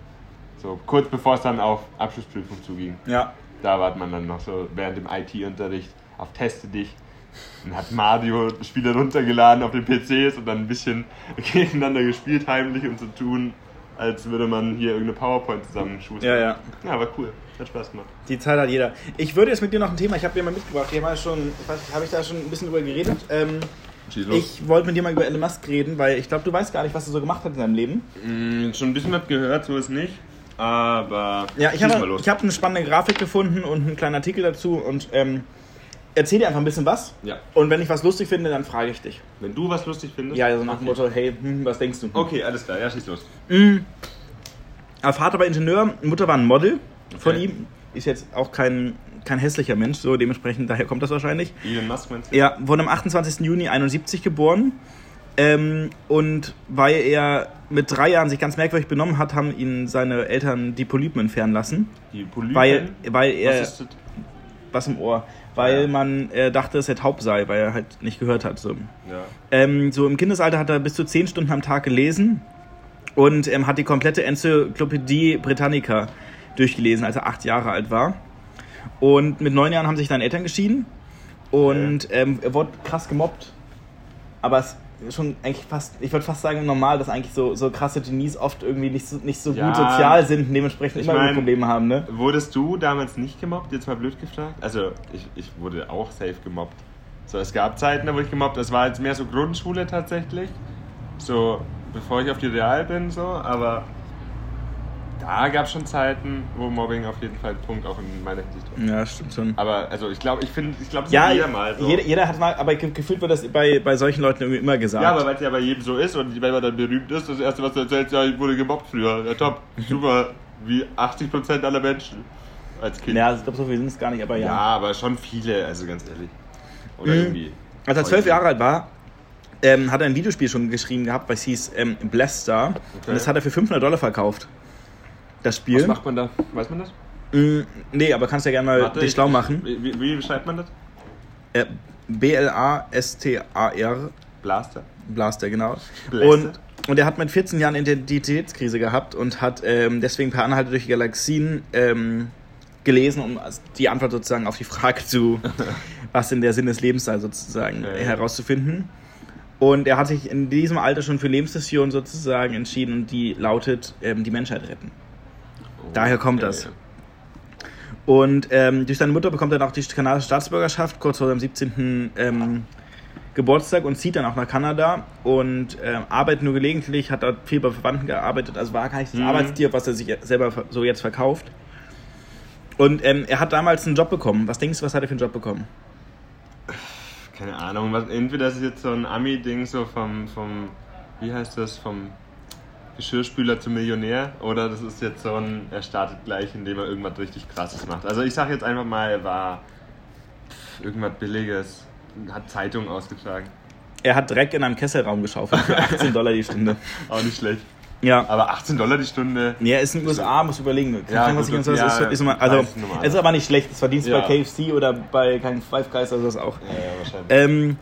So, kurz bevor es dann auf Abschlussprüfung zuging. Ja. Da war man dann noch so während dem IT-Unterricht auf Teste dich und hat Mario-Spiele runtergeladen auf den PCs und dann ein bisschen gegeneinander gespielt, heimlich, um zu tun, als würde man hier irgendeine PowerPoint zusammenschustern. Ja, ja. Ja, war cool. Hat Spaß gemacht. Die Zeit hat jeder. Ich würde jetzt mit dir noch ein Thema, ich habe dir mal mitgebracht, hier mal schon, ich weiß nicht, habe ich da schon ein bisschen drüber geredet. Ähm, ich wollte mit dir mal über Elon Musk reden, weil ich glaube, du weißt gar nicht, was er so gemacht hat in seinem Leben. Mm, schon ein bisschen was gehört, so ist nicht. Aber. Ja, ich habe ich hab eine spannende Grafik gefunden und einen kleinen Artikel dazu und ähm, erzähl dir einfach ein bisschen was. Ja. Und wenn ich was lustig finde, dann frage ich dich. Wenn du was lustig findest. Ja, also nach dem okay. Motto, hey, hm, was denkst du? Okay, alles klar. Ja, schieß los. Er Vater war Ingenieur, Mutter war ein Model von Okay. ihm. Ist jetzt auch kein, kein hässlicher Mensch, so dementsprechend, daher kommt das wahrscheinlich. Elon Musk meinst du? Er wurde am 28. Juni 71 geboren. Ähm, und weil er mit drei Jahren sich ganz merkwürdig benommen hat, haben ihn seine Eltern die Polypen entfernen lassen. Die Polypen. Weil, weil er. was ist das? was im Ohr. Weil Ja. man äh, dachte, dass er taub sei, weil er halt nicht gehört hat. So. Ja. Ähm, so im Kindesalter hat er bis zu 10 Stunden am Tag gelesen und ähm, hat die komplette Enzyklopädie Britannica durchgelesen, als er acht Jahre alt war. Und mit neun Jahren haben sich seine Eltern geschieden und ähm, er wurde krass gemobbt. Aber es schon eigentlich fast, ich würde fast sagen, normal, dass eigentlich so, so krasse Genies oft irgendwie nicht so, nicht so Ja. gut sozial sind und dementsprechend immer mein- Probleme haben, ne? Wurdest du damals nicht gemobbt? Jetzt mal blöd gefragt. Also, ich, ich wurde auch safe gemobbt. So, es gab Zeiten, da wurde ich gemobbt. Das war jetzt mehr so Grundschule tatsächlich. So, bevor ich auf die Real bin, so. Aber da gab es schon Zeiten, wo Mobbing auf jeden Fall ein Punkt auch in meiner Hinsicht war. Ja, stimmt schon. Aber, also, ich glaube, ich finde, ich glaube, Ja, jeder mal so. jeder, jeder hat mal, aber ge- gefühlt wird das bei, bei solchen Leuten irgendwie immer gesagt. ja, aber weil es ja bei jedem so ist und wenn man dann berühmt ist, das Erste, was du erzählst, ja, ich wurde gemobbt früher. Ja, top. Super. Wie 80% aller Menschen als Kind. Ja, ich glaube, so viel sind es gar nicht, aber ja. Ja, aber schon viele, also ganz ehrlich. Oder Mhm. irgendwie. Als er zwölf Jahre alt war, ähm, hat er ein Videospiel schon geschrieben gehabt, was hieß ähm, Blaster. Und das hat er für 500 Dollar verkauft. Das Spiel. Was macht man da? Weiß man das? Mm, nee, aber kannst ja gerne mal Warte, dich ich- schlau machen. Wie, wie, wie beschreibt man das? Äh, B-L-A-S-T-A-R. Blaster. Blaster, genau. Blasted. Und, und er hat mit 14 Jahren Identitätskrise gehabt und hat ähm, deswegen per Anhalte durch die Galaxien ähm, gelesen, um die Antwort sozusagen auf die Frage zu, was denn der Sinn des Lebens sei, sozusagen Okay. herauszufinden. Und er hat sich in diesem Alter schon für Lebensmission sozusagen entschieden und die lautet, ähm, die Menschheit retten. Daher kommt das. Und ähm, durch seine Mutter bekommt er dann auch die kanadische Staatsbürgerschaft kurz vor seinem 17. Ähm, Geburtstag und zieht dann auch nach Kanada und ähm, arbeitet nur gelegentlich, hat dort viel bei Verwandten gearbeitet, also war gar nicht das Mhm. Arbeitstier, was er sich selber so jetzt verkauft. Und ähm, er hat damals einen Job bekommen. Was denkst du, was hat er für einen Job bekommen? Keine Ahnung, was, entweder ist es jetzt so ein Ami-Ding, so vom, vom, wie heißt das, vom Geschirrspüler zum Millionär, oder das ist jetzt so ein, er startet gleich, indem er irgendwas richtig krasses macht. Also ich sag jetzt einfach mal, er war irgendwas Billiges. Hat Zeitung ausgetragen. Er hat Dreck in einem Kesselraum geschaufelt für 18 Dollar die Stunde. Auch nicht schlecht. Ja. Aber 18 Dollar die Stunde. Ja, ist in den USA, muss überlegen. Ja, was ich ja, ist, also, es ist aber nicht schlecht. Das verdienst du Ja. bei KFC oder bei keinem Five Guys oder sowas auch. Ja, ja, wahrscheinlich. Ähm,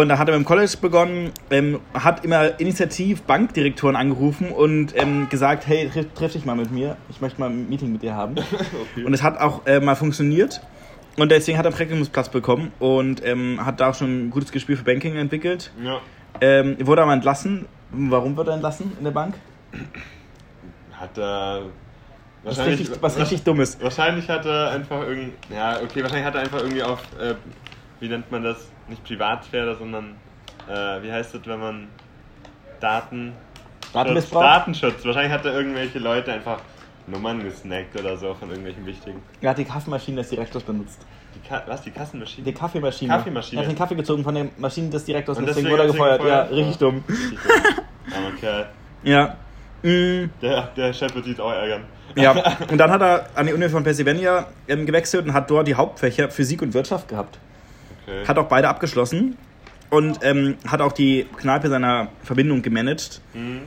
und da hat er mit dem College begonnen, ähm, hat immer initiativ Bankdirektoren angerufen und ähm, gesagt, hey, triff, triff dich mal mit mir, ich möchte mal ein Meeting mit dir haben. okay. Und es hat auch äh, mal funktioniert. Und deswegen hat er einen Praktikumsplatz bekommen und ähm, hat da auch schon ein gutes Gespür für Banking entwickelt. ja. Ähm, wurde aber entlassen. Warum wird er entlassen in der Bank? Hat er. Was richtig, was richtig Dummes. Wahrscheinlich hat er einfach irgendwie. Ja, okay, wahrscheinlich hat er einfach irgendwie auf. Äh, wie nennt man das? Nicht Privatsphäre, sondern. Äh, wie heißt das, wenn man. Daten. Datenmissbrauch? Datenschutz. Wahrscheinlich hat er irgendwelche Leute einfach Nummern gesnackt oder so von irgendwelchen wichtigen. Er hat die Kaffeemaschine des Direktors benutzt. Die Ka was, die Kassenmaschine? Die Kaffeemaschine. Kaffeemaschine. Er hat den Kaffee gezogen von der Maschine des Direktors Und deswegen deswegen wurde er ihn gefeuert. Ja, richtig dumm. Richtig dumm. Kerl. Ja. Mm, Der, der Chef wird jetzt auch ärgern. ja. Und dann hat er an die Uni von Pennsylvania gewechselt und hat dort die Hauptfächer Physik und Wirtschaft gehabt. Okay. Hat auch beide abgeschlossen und ähm, hat auch die Kneipe seiner Verbindung gemanagt. Mhm.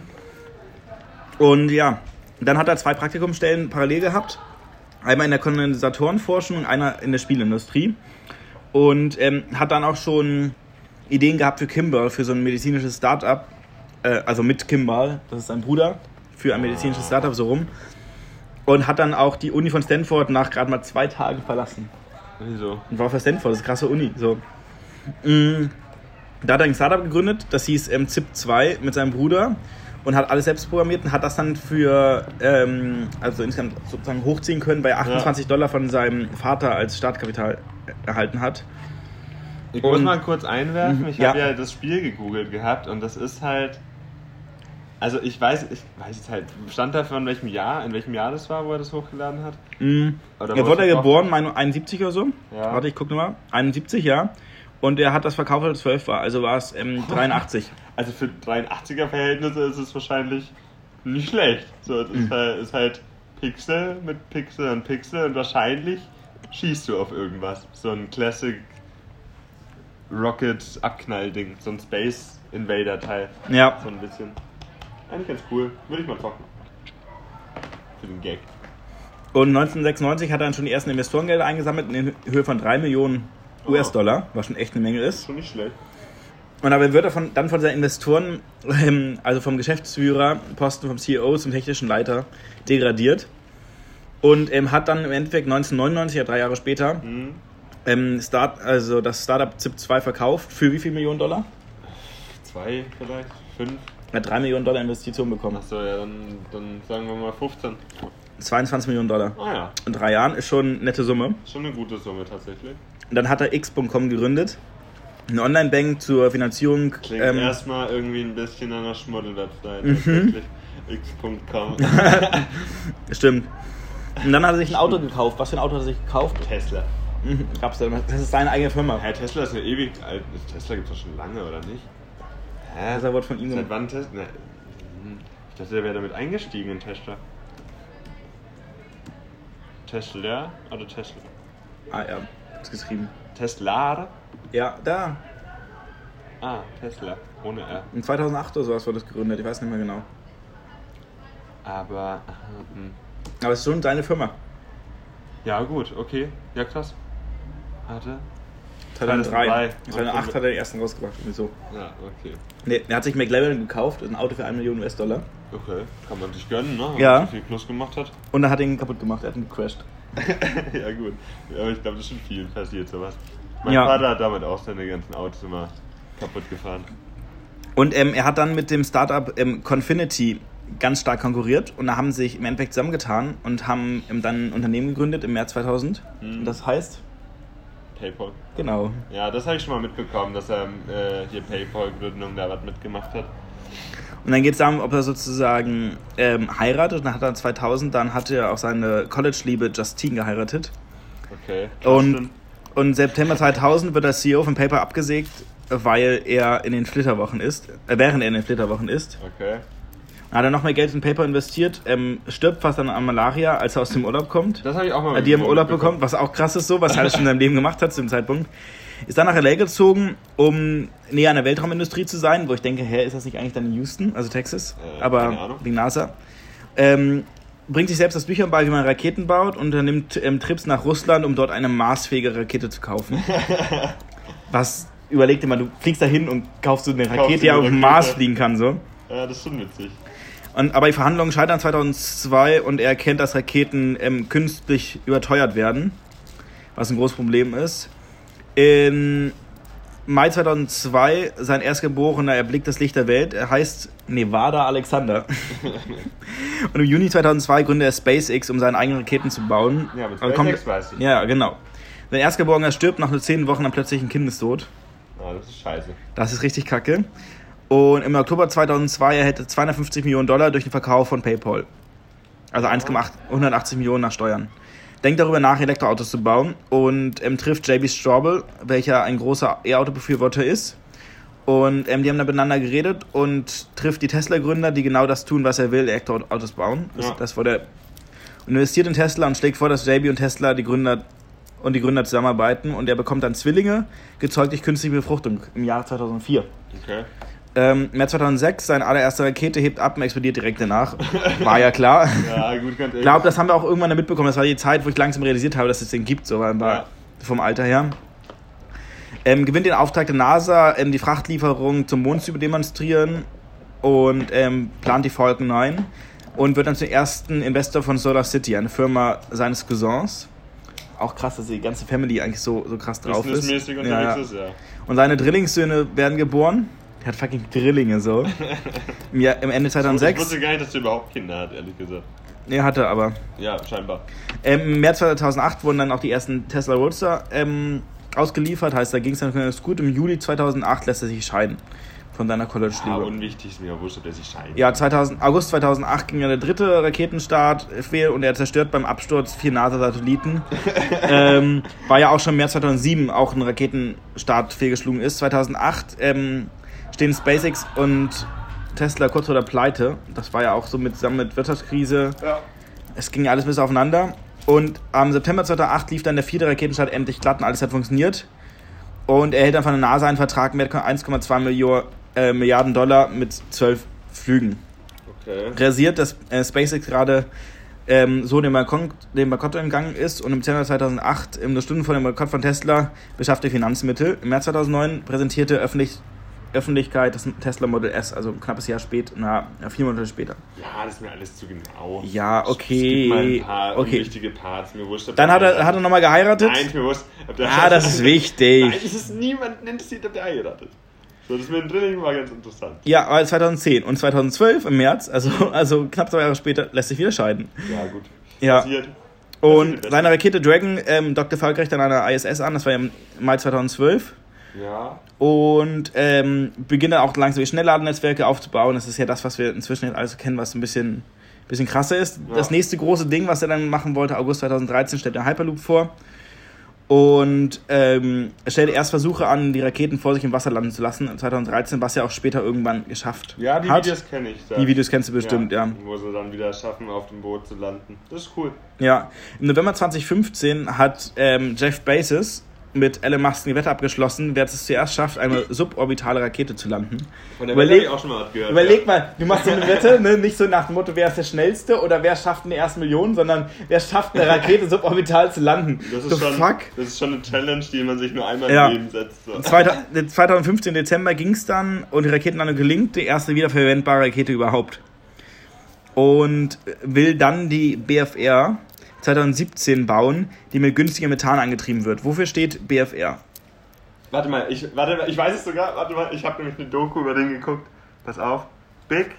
Und ja, dann hat er zwei Praktikumsstellen parallel gehabt. Einmal in der Kondensatorenforschung und einer in der Spielindustrie. Und ähm, hat dann auch schon Ideen gehabt für Kimball, für so ein medizinisches Startup. Äh, also mit Kimball, das ist sein Bruder, für ein medizinisches Startup so rum. Und hat dann auch die Uni von Stanford nach gerade mal zwei Tagen verlassen. Wieso? Und war für Stanford, das ist eine krasse Uni. So. Mm, Da hat er ein Startup gegründet, das hieß ähm, ZIP2 mit seinem Bruder und hat alles selbst programmiert und hat das dann für, ähm, also insgesamt sozusagen hochziehen können, bei 28 Dollar von seinem Vater als Startkapital erhalten hat. Ich Und- muss mal kurz einwerfen, Mhm, ich ja. habe ja das Spiel gegoogelt gehabt und das ist halt. Also ich weiß, ich weiß jetzt halt, stand da von welchem Jahr, in welchem Jahr das war, wo er das hochgeladen hat? Mm. Oder Er wurde geboren, meine 71 oder so. Ja. Warte, ich gucke nochmal. 71, ja. Und er hat das verkauft, als er 12 war. Also war es ähm, 83. Also für 83er Verhältnisse ist es wahrscheinlich nicht schlecht. So, es Mhm. ist, halt, ist halt Pixel mit Pixel und Pixel und wahrscheinlich schießt du auf irgendwas. So ein Classic Rocket Abknallding, so ein Space Invader Teil. Ja. So ein bisschen. Eigentlich ganz cool. Würde ich mal zocken. Für den Gag. Und 1996 hat er dann schon die ersten Investorengelder eingesammelt in Höhe von 3 Millionen US-Dollar, was schon echt eine Menge ist. Schon nicht schlecht. Und dabei wird er von, dann von seinen Investoren, ähm, also vom Geschäftsführer, Posten vom CEO zum technischen Leiter, degradiert. Und ähm, hat dann im Endeffekt 1999, ja drei Jahre später, Hm. ähm, Start, also das Startup ZIP2 verkauft. Für wie viel Millionen Dollar? Zwei vielleicht? Fünf? Hat 3 Millionen Dollar Investition bekommen. Achso, ja, dann, dann sagen wir mal 15. 22 Millionen Dollar. Ah ja, In drei Jahren ist schon eine nette Summe. schon eine gute Summe tatsächlich. Und dann hat er X.com gegründet. Eine Online-Bank zur Finanzierung. Klingt ähm, erstmal irgendwie ein bisschen an einer Schmuddel-Website. Mhm. X.com. Stimmt. Und dann hat er sich ein Auto gekauft. Was für ein Auto hat er sich gekauft? Tesla. Mhm, Gab's da, das ist seine eigene Firma. Hä, Tesla ist ja ewig alt. Tesla gibt es doch schon lange, oder nicht? Hä? Das wurde von ihm Seit wann Tesla? Ne. hm, Ich dachte, der wäre damit eingestiegen in Tesla. Tesla oder Tesla? Ah ja, ist geschrieben. Tesla? Ja, da. Ah, Tesla. Ohne R. In 2008 oder sowas wurde das gegründet. Ich weiß nicht mehr genau. Aber. hm. Aber es ist schon seine Firma. Ja, gut, okay. Ja, krass. Warte. 2003. 2003. 2008 hat er den ersten rausgebracht. Irgendwie so. Ja, okay. Nee, er hat sich McLaren gekauft. Ein Auto für 1 Million US-Dollar. Okay, kann man sich gönnen, ne? Wenn Ja. man so viel Plus gemacht hat. Und er hat ihn kaputt gemacht. Er hat ihn gecrashed. ja, gut. Aber ich glaube, das ist schon vielen passiert, sowas. Mein Ja. Vater hat damit auch seine ganzen Autos immer kaputt gefahren. Und ähm, er hat dann mit dem Startup ähm, Confinity ganz stark konkurriert und da haben sich im Endeffekt zusammengetan und haben ähm, dann ein Unternehmen gegründet im März 2000. Mhm. Und das heißt, PayPal. genau, Ja, das habe ich schon mal mitbekommen, dass er äh, hier PayPal-Gründung da was mitgemacht hat. Und dann geht es darum, ob er sozusagen ähm, heiratet. Und dann hat er 2000, dann hat er auch seine College-Liebe Justine geheiratet. Okay. Und, und September 2000 wird der CEO von PayPal abgesägt, weil er in den Flitterwochen ist, äh, während er in den Flitterwochen ist. Okay. Hat er noch mehr Geld in Paper investiert, ähm, stirbt fast an, an Malaria, als er aus dem Urlaub kommt. Das habe ich auch mal Äh, die im Urlaub bekommt, was auch krass ist so, was er alles schon in seinem Leben gemacht hat zu dem Zeitpunkt. Ist dann nach L.A. gezogen, um näher an der Weltraumindustrie zu sein, wo ich denke, hä, ist das nicht eigentlich dann in Houston, also Texas? Äh, Aber wegen NASA. Ähm, bringt sich selbst das Bücher bei, wie man Raketen baut und unternimmt ähm, Trips nach Russland, um dort eine maßfähige Rakete zu kaufen. was, überleg dir mal, du fliegst da hin und kaufst so eine Rakete, die auf dem. Mars fliegen kann, so. Ja, das ist schon witzig. Und, aber die Verhandlungen scheitern 2002 und er erkennt, dass Raketen ähm, künstlich überteuert werden, was ein großes Problem ist. In Mai 2002 sein Erstgeborener erblickt das Licht der Welt. Er heißt Nevada Alexander. und im Juni 2002 gründet er SpaceX, um seine eigenen Raketen zu bauen. Ja, mit SpaceX weiß ich. Ja, genau. Sein Erstgeborener stirbt nach nur 10 Wochen am plötzlichen Kindestod. Ah, das ist scheiße. Das ist richtig kacke. Und im Oktober 2002 erhält er 250 Millionen Dollar durch den Verkauf von PayPal. Also 1,8 180 Millionen nach Steuern. Denkt darüber nach, Elektroautos zu bauen und ähm, trifft JB Straubel, welcher ein großer E-Auto-Befürworter ist. Und ähm, die haben dann miteinander geredet und trifft die Tesla-Gründer, die genau das tun, was er will, Elektroautos bauen. Das, Ja. das. Und investiert in Tesla und schlägt vor, dass JB und Tesla die Gründer und die Gründer zusammenarbeiten und er bekommt dann Zwillinge, gezeugt durch künstliche Befruchtung im Jahr 2004. Okay. Ähm, März 2006, seine allererste Rakete hebt ab und explodiert direkt danach. War ja klar. Ja, gut, ganz Ich glaube, das haben wir auch irgendwann mitbekommen. Das war die Zeit, wo ich langsam realisiert habe, dass es den gibt, so war Ja. vom Alter her. Ähm, gewinnt den Auftrag der NASA, ähm, die Frachtlieferung zum Mond zu demonstrieren und ähm, plant die Falcon 9 und wird dann zum ersten Investor von Solar City, eine Firma seines Cousins. Auch krass, dass die ganze Family eigentlich so, so krass drauf ist. Businessmäßig unterwegs ja. ist, ja. Und seine Drillingssöhne werden geboren. Hat fucking Drillinge so. Im, Jahr, im Ende Ich 2006. wusste gar nicht, dass er überhaupt Kinder hat, ehrlich gesagt. Nee, hatte aber. Ja, scheinbar. Ähm, Im März 2008 wurden dann auch die ersten Tesla Roadster ähm, ausgeliefert. Heißt, da ging es dann ganz gut. Im Juli 2008 lässt er sich scheiden von seiner Ja, College-Liebe. unwichtig ist mir wurscht, ob der sich scheidet. Ja, 2000, August 2008 ging ja der dritte Raketenstart fehl und er zerstört beim Absturz vier NASA-Satelliten. ähm, war ja auch schon im März 2007 auch ein Raketenstart fehlgeschlagen ist. 2008 ähm, stehen SpaceX und Tesla kurz vor der Pleite. Das war ja auch so mit, zusammen mit Wirtschaftskrise. Ja. Es ging ja alles bis aufeinander. Und am September 2008 lief dann der vierte Raketenstart endlich glatt und alles hat funktioniert. Und er erhält dann von der NASA einen Vertrag mit 1,2 Millio- äh, Milliarden Dollar mit zwölf Flügen. Okay. Realisiert, dass äh, SpaceX gerade ähm, so dem Bankrott, dem Bankrott entgangen ist und im Dezember 2008, im nur Stunden vor dem Bankrott von Tesla, beschaffte Finanzmittel. Im März 2009 präsentierte öffentlich, Öffentlichkeit das Tesla Model S, also ein knappes Jahr später, na, vier Monate später. Ja, das ist mir alles zu genau. Ja, Es okay, gibt mal ein paar okay. unwichtige Parts, mir wurscht. Dann hat er, hat er nochmal geheiratet. Nein, mir wurscht. Ah, das ist wichtig. Nein, es ist niemand interessiert, ob der heiratet. So, das mit dem Drilling war ganz interessant. Ja, aber 2010 und 2012 im März, also, also knapp zwei Jahre später, lässt sich wieder scheiden. Ja, gut. Ja. Passiert. Und seine Rakete Dragon ähm, dockt erfolgreich dann an der ISS an, das war ja im Mai 2012. Ja. Und ähm, beginnt dann auch langsam die Schnellladenetzwerke aufzubauen. Das ist ja das, was wir inzwischen jetzt alles kennen, was ein bisschen, bisschen krasser ist. Ja. Das nächste große Ding, was er dann machen wollte, August 2013, stellt der Hyperloop vor. Und ähm, er stellte erst Versuche an, die Raketen vor sich im Wasser landen zu lassen, 2013, was er auch später irgendwann geschafft Ja, die hat. Videos kenne ich. Da. Die Videos kennst du bestimmt, ja. Wo sie dann wieder schaffen, auf dem Boot zu landen. Das ist cool. Ja, im November 2015 hat ähm, Jeff Bezos mit Elon Musk ein Wette abgeschlossen, wer es zuerst schafft, eine suborbitale Rakete zu landen. Von der Überleg- ich auch schon mal was gehört. Überleg ja. mal, du machst so eine Wette, ne? nicht so nach dem Motto, wer ist der Schnellste oder wer schafft eine erste Million, sondern wer schafft eine Rakete suborbital zu landen. Das The ist, schon, fuck? das ist schon eine Challenge, die man sich nur einmal Ja. im Leben setzt. So. 2000 2015 Dezember ging es dann und die Raketenlandung gelingt, die erste wiederverwendbare Rakete überhaupt. Und will dann die BFR 2017 bauen, die mit günstigem Methan angetrieben wird. Wofür steht BFR? Warte mal, ich, warte mal, ich weiß es sogar. Warte mal, ich habe nämlich eine Doku über den geguckt. Pass auf. Big.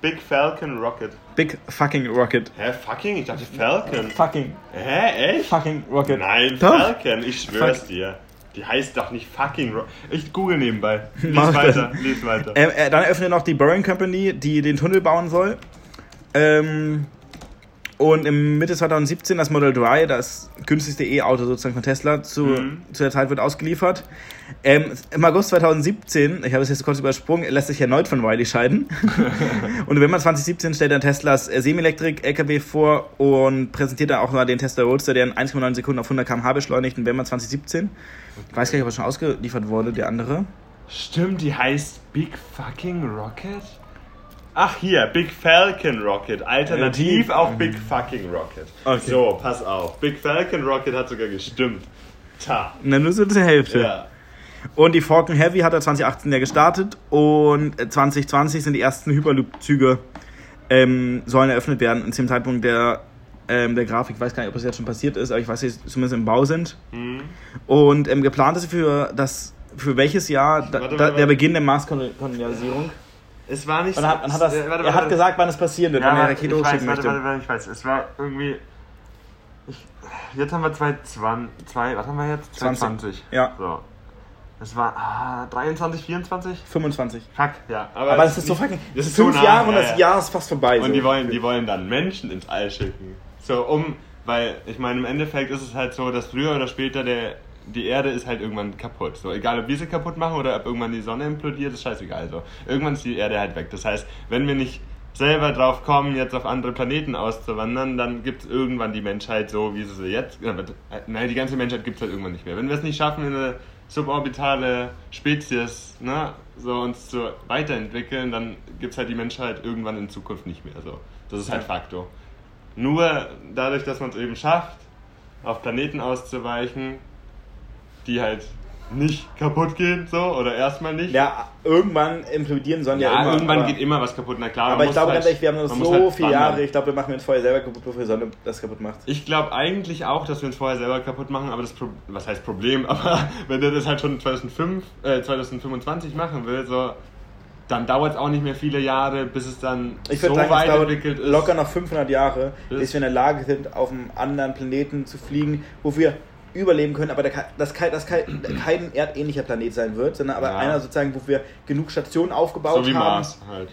Big Falcon Rocket. Big fucking Rocket. Hä, fucking? Ich dachte Falcon. Fucking, Hä, echt? fucking Rocket. Nein, Doch. Falcon, ich schwör's Fuck. dir. Die heißt doch nicht fucking Rocket. Ich google nebenbei. Lies Mach weiter, lies weiter. Ähm, äh, dann eröffnet noch die Boring Company, die den Tunnel bauen soll. Ähm, Und im Mitte 2017 das Model 3, das günstigste E-Auto sozusagen von Tesla, zu, Mhm. zu der Zeit wird ausgeliefert. Ähm, Im August 2017, ich habe es jetzt kurz übersprungen, lässt sich erneut von Wiley scheiden. und im November 2017 stellt dann Teslas Semi-Elektrik-LKW vor und präsentiert dann auch mal den Tesla Roadster, der in 1,9 Sekunden auf 100 km/h beschleunigt, im November 2017. Ich weiß gar nicht, ob er schon ausgeliefert wurde, der andere. Stimmt, die heißt Big Fucking Rocket? Ach hier, Big Falcon Rocket. Alternativ Ja, die- auch Big Fucking Rocket. Okay. So, pass auf. Big Falcon Rocket hat sogar gestimmt. Ta. Na, nur so zur Hälfte. Ja. Und die Falcon Heavy hat er 2018 ja gestartet und äh, 2020 sind die ersten Hyperloop-Züge ähm, sollen eröffnet werden. Und zum Zeitpunkt der, ähm, der Grafik, ich weiß gar nicht, ob das jetzt schon passiert ist, aber ich weiß, dass sie zumindest im Bau sind. Mhm. Und ähm, geplant ist für das für welches Jahr da, Warte, warte, der warte. Beginn der Mars-Kolonialisierung? Es war nicht Und hat, man hat das, äh, warte, er hat warte. gesagt, wann es passieren wird, Ja, wann er warte, Rakete hochschicken warte, möchte. warte, warte, ich weiß. Es war irgendwie. Ich, jetzt haben wir 2020. Zwei, was haben wir jetzt? 20. 2020. Ja. So. Es war ah, 23, 24? 25. Fuck, ja. Aber, Aber es ist so fucking. das ist so fünf nah, Jahre und ja, das ja. Jahr ist fast vorbei. Und so. die wollen, die wollen dann Menschen ins All schicken. So, um, weil ich meine, im Endeffekt ist es halt so, dass früher oder später der, die Erde ist halt irgendwann kaputt. So, egal ob wir sie kaputt machen oder ob irgendwann die Sonne implodiert, ist scheißegal. So, irgendwann ist die Erde halt weg. Das heißt, wenn wir nicht selber drauf kommen, jetzt auf andere Planeten auszuwandern, dann gibt es irgendwann die Menschheit so, wie sie sie jetzt. Nein, die ganze Menschheit gibt es halt irgendwann nicht mehr. Wenn wir es nicht schaffen, in eine suborbitale Spezies ne, so uns zu weiterentwickeln, dann gibt es halt die Menschheit irgendwann in Zukunft nicht mehr. So. Das ist halt. Faktor. Nur dadurch, dass man es eben schafft, auf Planeten auszuweichen, die halt nicht kaputt gehen, so, oder erstmal nicht. ja, irgendwann implodieren sollen ja, Ja, immer. irgendwann aber, geht immer was kaputt, na klar. aber ich glaube halt- ganz ehrlich, wir haben noch so halt viele. Jahre. Ich glaube, wir machen uns vorher selber kaputt, bevor die Sonne das kaputt macht. Ich glaube eigentlich auch, dass wir uns vorher selber kaputt machen, aber das Pro was heißt Problem, aber wenn der das halt schon 2005, äh, 2025 machen will, so, dann dauert es auch nicht mehr viele Jahre, bis es dann Ich so sagen, weit entwickelt ist. locker noch 500 Jahre, Bis- bis wir in der Lage sind, auf einem anderen Planeten zu fliegen, wo wir überleben können, aber der, ke- das, kein, das kein, kein erdähnlicher Planet sein wird, sondern aber Ja. einer sozusagen, wo wir genug Stationen aufgebaut so wie haben. Mars halt.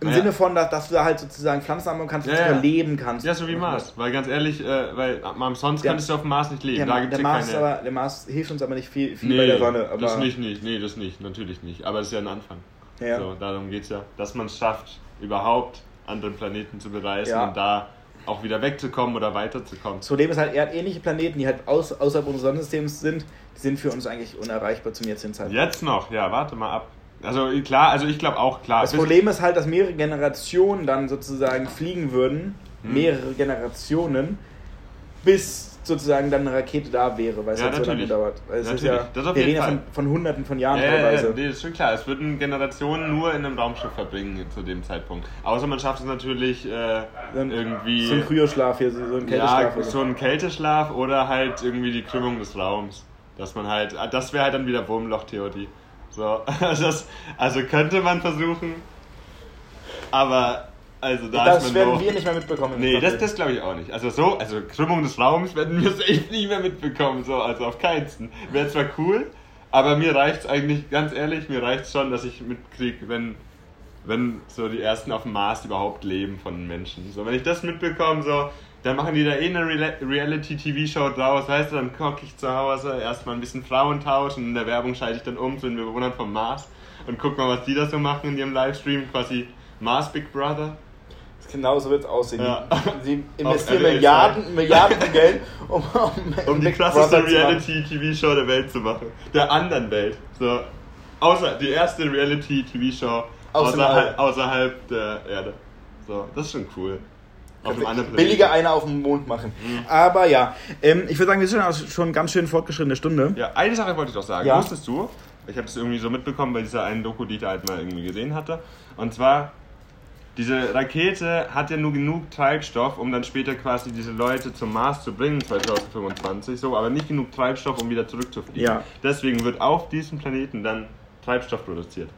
Im Ja. Sinne von, dass, dass du da halt sozusagen Pflanzen anbauen kannst, Ja, dass du überleben kannst. Ja, so wie Mars. Weil ganz ehrlich, äh, weil am sonst Der- könntest du auf dem Mars nicht leben. Der, da gibt's der, Mars, keine. aber, der Mars hilft uns aber nicht viel, viel nee, bei der Sonne. Aber, das nicht, nicht, nee, das nicht, natürlich nicht. Aber das ist ja ein Anfang. Ja. So, darum geht es ja, dass man es schafft, überhaupt andere Planeten zu bereisen und da auch wieder wegzukommen oder weiterzukommen. Das Problem ist halt, erdähnliche Planeten, die halt aus, außerhalb unseres Sonnensystems sind, die sind für uns eigentlich unerreichbar zum jetzigen Zeitpunkt. Jetzt noch, ja, warte mal ab. Also klar, also ich glaube auch klar. Das Problem ist halt, dass mehrere Generationen dann sozusagen fliegen würden, Hm. mehrere Generationen, bis sozusagen dann eine Rakete da wäre, weil es Ja, halt so lange natürlich. dauert. Weil es ist Natürlich. ja, Das auf wir reden von, von hunderten von Jahren ja, ja, ja, teilweise. nee, ist schon klar. Es würden Generationen nur in einem Raumschiff verbringen zu dem Zeitpunkt. Außer man schafft es natürlich äh, irgendwie. So ein Kryoschlaf hier, so ein Kälteschlaf. Ja, oder so ein Kälteschlaf oder halt irgendwie die Krümmung des Raums. Dass man halt, das wäre halt dann wieder Wurmloch-Theorie. So, das, also könnte man versuchen, aber also da das werden noch- wir nicht mehr mitbekommen. Nee, das, das glaube ich auch nicht. Also so, also Krümmung des Raums werden wir safe nicht mehr mitbekommen, so, also auf keinsten. Wäre zwar cool, aber mir reicht's eigentlich, ganz ehrlich, mir reicht's schon, dass ich mitkriege, wenn, wenn so die ersten auf dem Mars überhaupt leben von Menschen. So, wenn ich das mitbekomme, so, dann machen die da eh eine Rela- Reality-TV-Show draus, weißt du, dann koche ich zu Hause, erstmal ein bisschen Frauentausch und in der Werbung schalte ich dann um zu den Bewohnern vom Mars und guck mal, was die da so machen in ihrem Livestream, quasi Mars Big Brother. Genau so wird es aussehen. Ja. Sie investieren Milliarden, Milliarden Geld, um, um, um die krasseste. Reality-TV-Show der Welt zu machen. Der anderen Welt. So. Außer die erste Reality-TV-Show außerhalb, außerhalb der Erde. So, das ist schon cool. Billiger einer auf dem Mond machen. Mhm. Aber ja, ähm, ich würde sagen, wir sind schon, schon ganz schön fortgeschrittene Stunde. Ja, eine Sache wollte ich doch sagen. Ja. Wusstest du, ich habe das irgendwie so mitbekommen bei dieser einen Doku, die ich da halt mal irgendwie gesehen hatte. Und zwar, diese Rakete hat ja nur genug Treibstoff, um dann später quasi diese Leute zum Mars zu bringen, 2025, so, aber nicht genug Treibstoff, um wieder zurückzufliegen. Ja. Deswegen wird auf diesem Planeten dann Treibstoff produziert.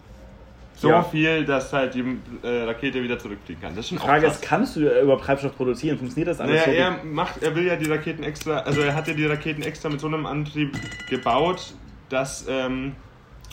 So Ja. viel, dass halt die äh, Rakete wieder zurückfliegen kann. Das ist schon Die Frage ist, kannst du überhaupt Treibstoff produzieren? Funktioniert das alles Naja, so? er macht, er will ja die Raketen extra, also er hat ja die Raketen extra mit so einem Antrieb gebaut, dass ähm,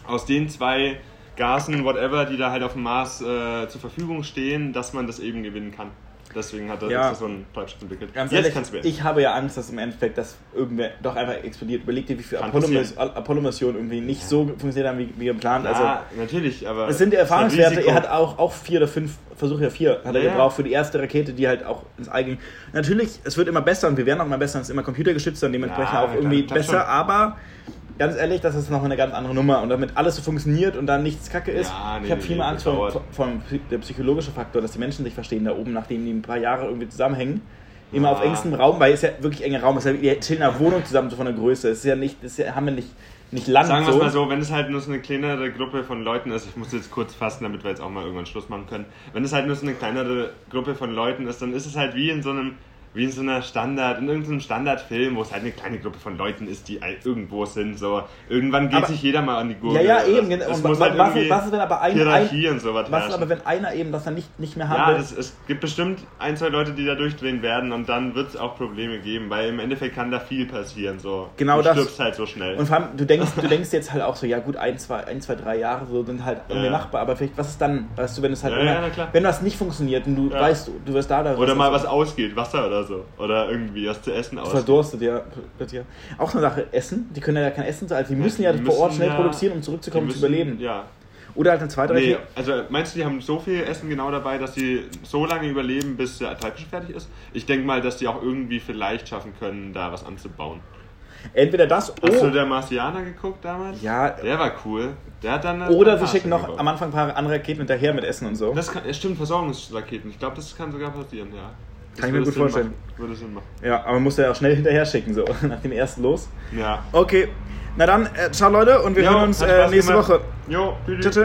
aus den zwei Gasen, whatever, die da halt auf dem Mars äh, zur Verfügung stehen, dass man das eben gewinnen kann. Deswegen hat er Ja. jetzt so einen Treibstoff entwickelt. Ganz Jetzt ehrlich, beenden. ich habe ja Angst, dass im Endeffekt das irgendwer doch einfach explodiert. Überleg dir, wie viele Apollo-Missionen Apollo irgendwie nicht so funktioniert haben, wie, wie geplant. ja, Also, natürlich, aber. es sind ein Erfahrungswerte. Er hat auch, auch vier oder fünf Versuche, ja vier hat er Ja, ja. gebraucht für die erste Rakete, die halt auch ins All ging. Natürlich, es wird immer besser und wir werden auch immer besser, es ist immer computergestützt und dementsprechend Ja, auch irgendwie besser, schon. aber ganz ehrlich, das ist noch eine ganz andere Nummer und damit alles so funktioniert und dann nichts kacke ist. Ja, nee, ich habe nee, viel mehr nee, Angst vor, vor der psychologische Faktor, dass die Menschen sich verstehen da oben, nachdem die ein paar Jahre irgendwie zusammenhängen. Immer auf Ja. engstem Raum, weil es ja wirklich enger Raum ist. Ja, Wir chillen in einer Wohnung zusammen, so von der Größe. Es ist ja nicht, das ja, haben wir nicht, nicht Land Sagen wir es so. mal so, wenn es halt nur so eine kleinere Gruppe von Leuten ist, ich muss jetzt kurz fassen, damit wir jetzt auch mal irgendwann Schluss machen können. Wenn es halt nur so eine kleinere Gruppe von Leuten ist, dann ist es halt wie in so einem, wie in so einer Standard, in irgendeinem Standardfilm, wo es halt eine kleine Gruppe von Leuten ist, die halt irgendwo sind. So irgendwann geht Aber- sich jeder mal an die Gurgel. Ja, ja, eben. Es, es Und muss halt was, irgendwie was ist, wenn aber ein, Hierarchie ein und sowas was ist aber, wenn einer eben das dann nicht, nicht mehr Ja, haben will? das, es gibt bestimmt ein, zwei Leute, die da durchdrehen werden und dann wird es auch Probleme geben, weil im Endeffekt kann da viel passieren. So. Genau du das. stirbst halt so schnell. Und vor allem, du denkst, du denkst jetzt halt auch so, ja gut, ein, zwei, ein, zwei, drei Jahre so sind halt irgendwie Ja. machbar, aber vielleicht, was ist dann, weißt du, wenn es halt Ja, immer, ja, na klar. wenn das nicht funktioniert und du Ja. weißt, du wirst da, da Oder mal du- was ausgeht, Wasser oder so. Oder irgendwie was zu essen ausgeht. verdurstet, ja, ja. Auch eine Sache, Essen, die können ja kein Essen, also die müssen ja die vor Ort schnell ja- produzieren, um zurückzukommen, müssen- zu überleben. Ja. Oder halt eine zweite Nee, Rakete. also meinst du, die haben so viel Essen genau dabei, dass sie so lange überleben, bis der Treibstoff fertig ist? Ich denke mal, dass die auch irgendwie vielleicht schaffen können, da was anzubauen. Entweder das Hast oh, du der Marsianer geguckt damals? Ja. Der war cool. Der hat dann. oder sie schicken noch gebaut. am Anfang ein paar andere Raketen hinterher mit Essen und so. Das kann, stimmt, Versorgungsraketen. Ich glaube, das kann sogar passieren, ja. Kann ich mir gut Sinn vorstellen. Machen. Würde Sinn machen. Ja, aber man muss ja auch schnell hinterher schicken, so, nach dem ersten los. Ja. Okay, na dann, äh, ciao Leute und wir Jo, hören uns äh, nächste gemacht. Woche. Jo, tschüss.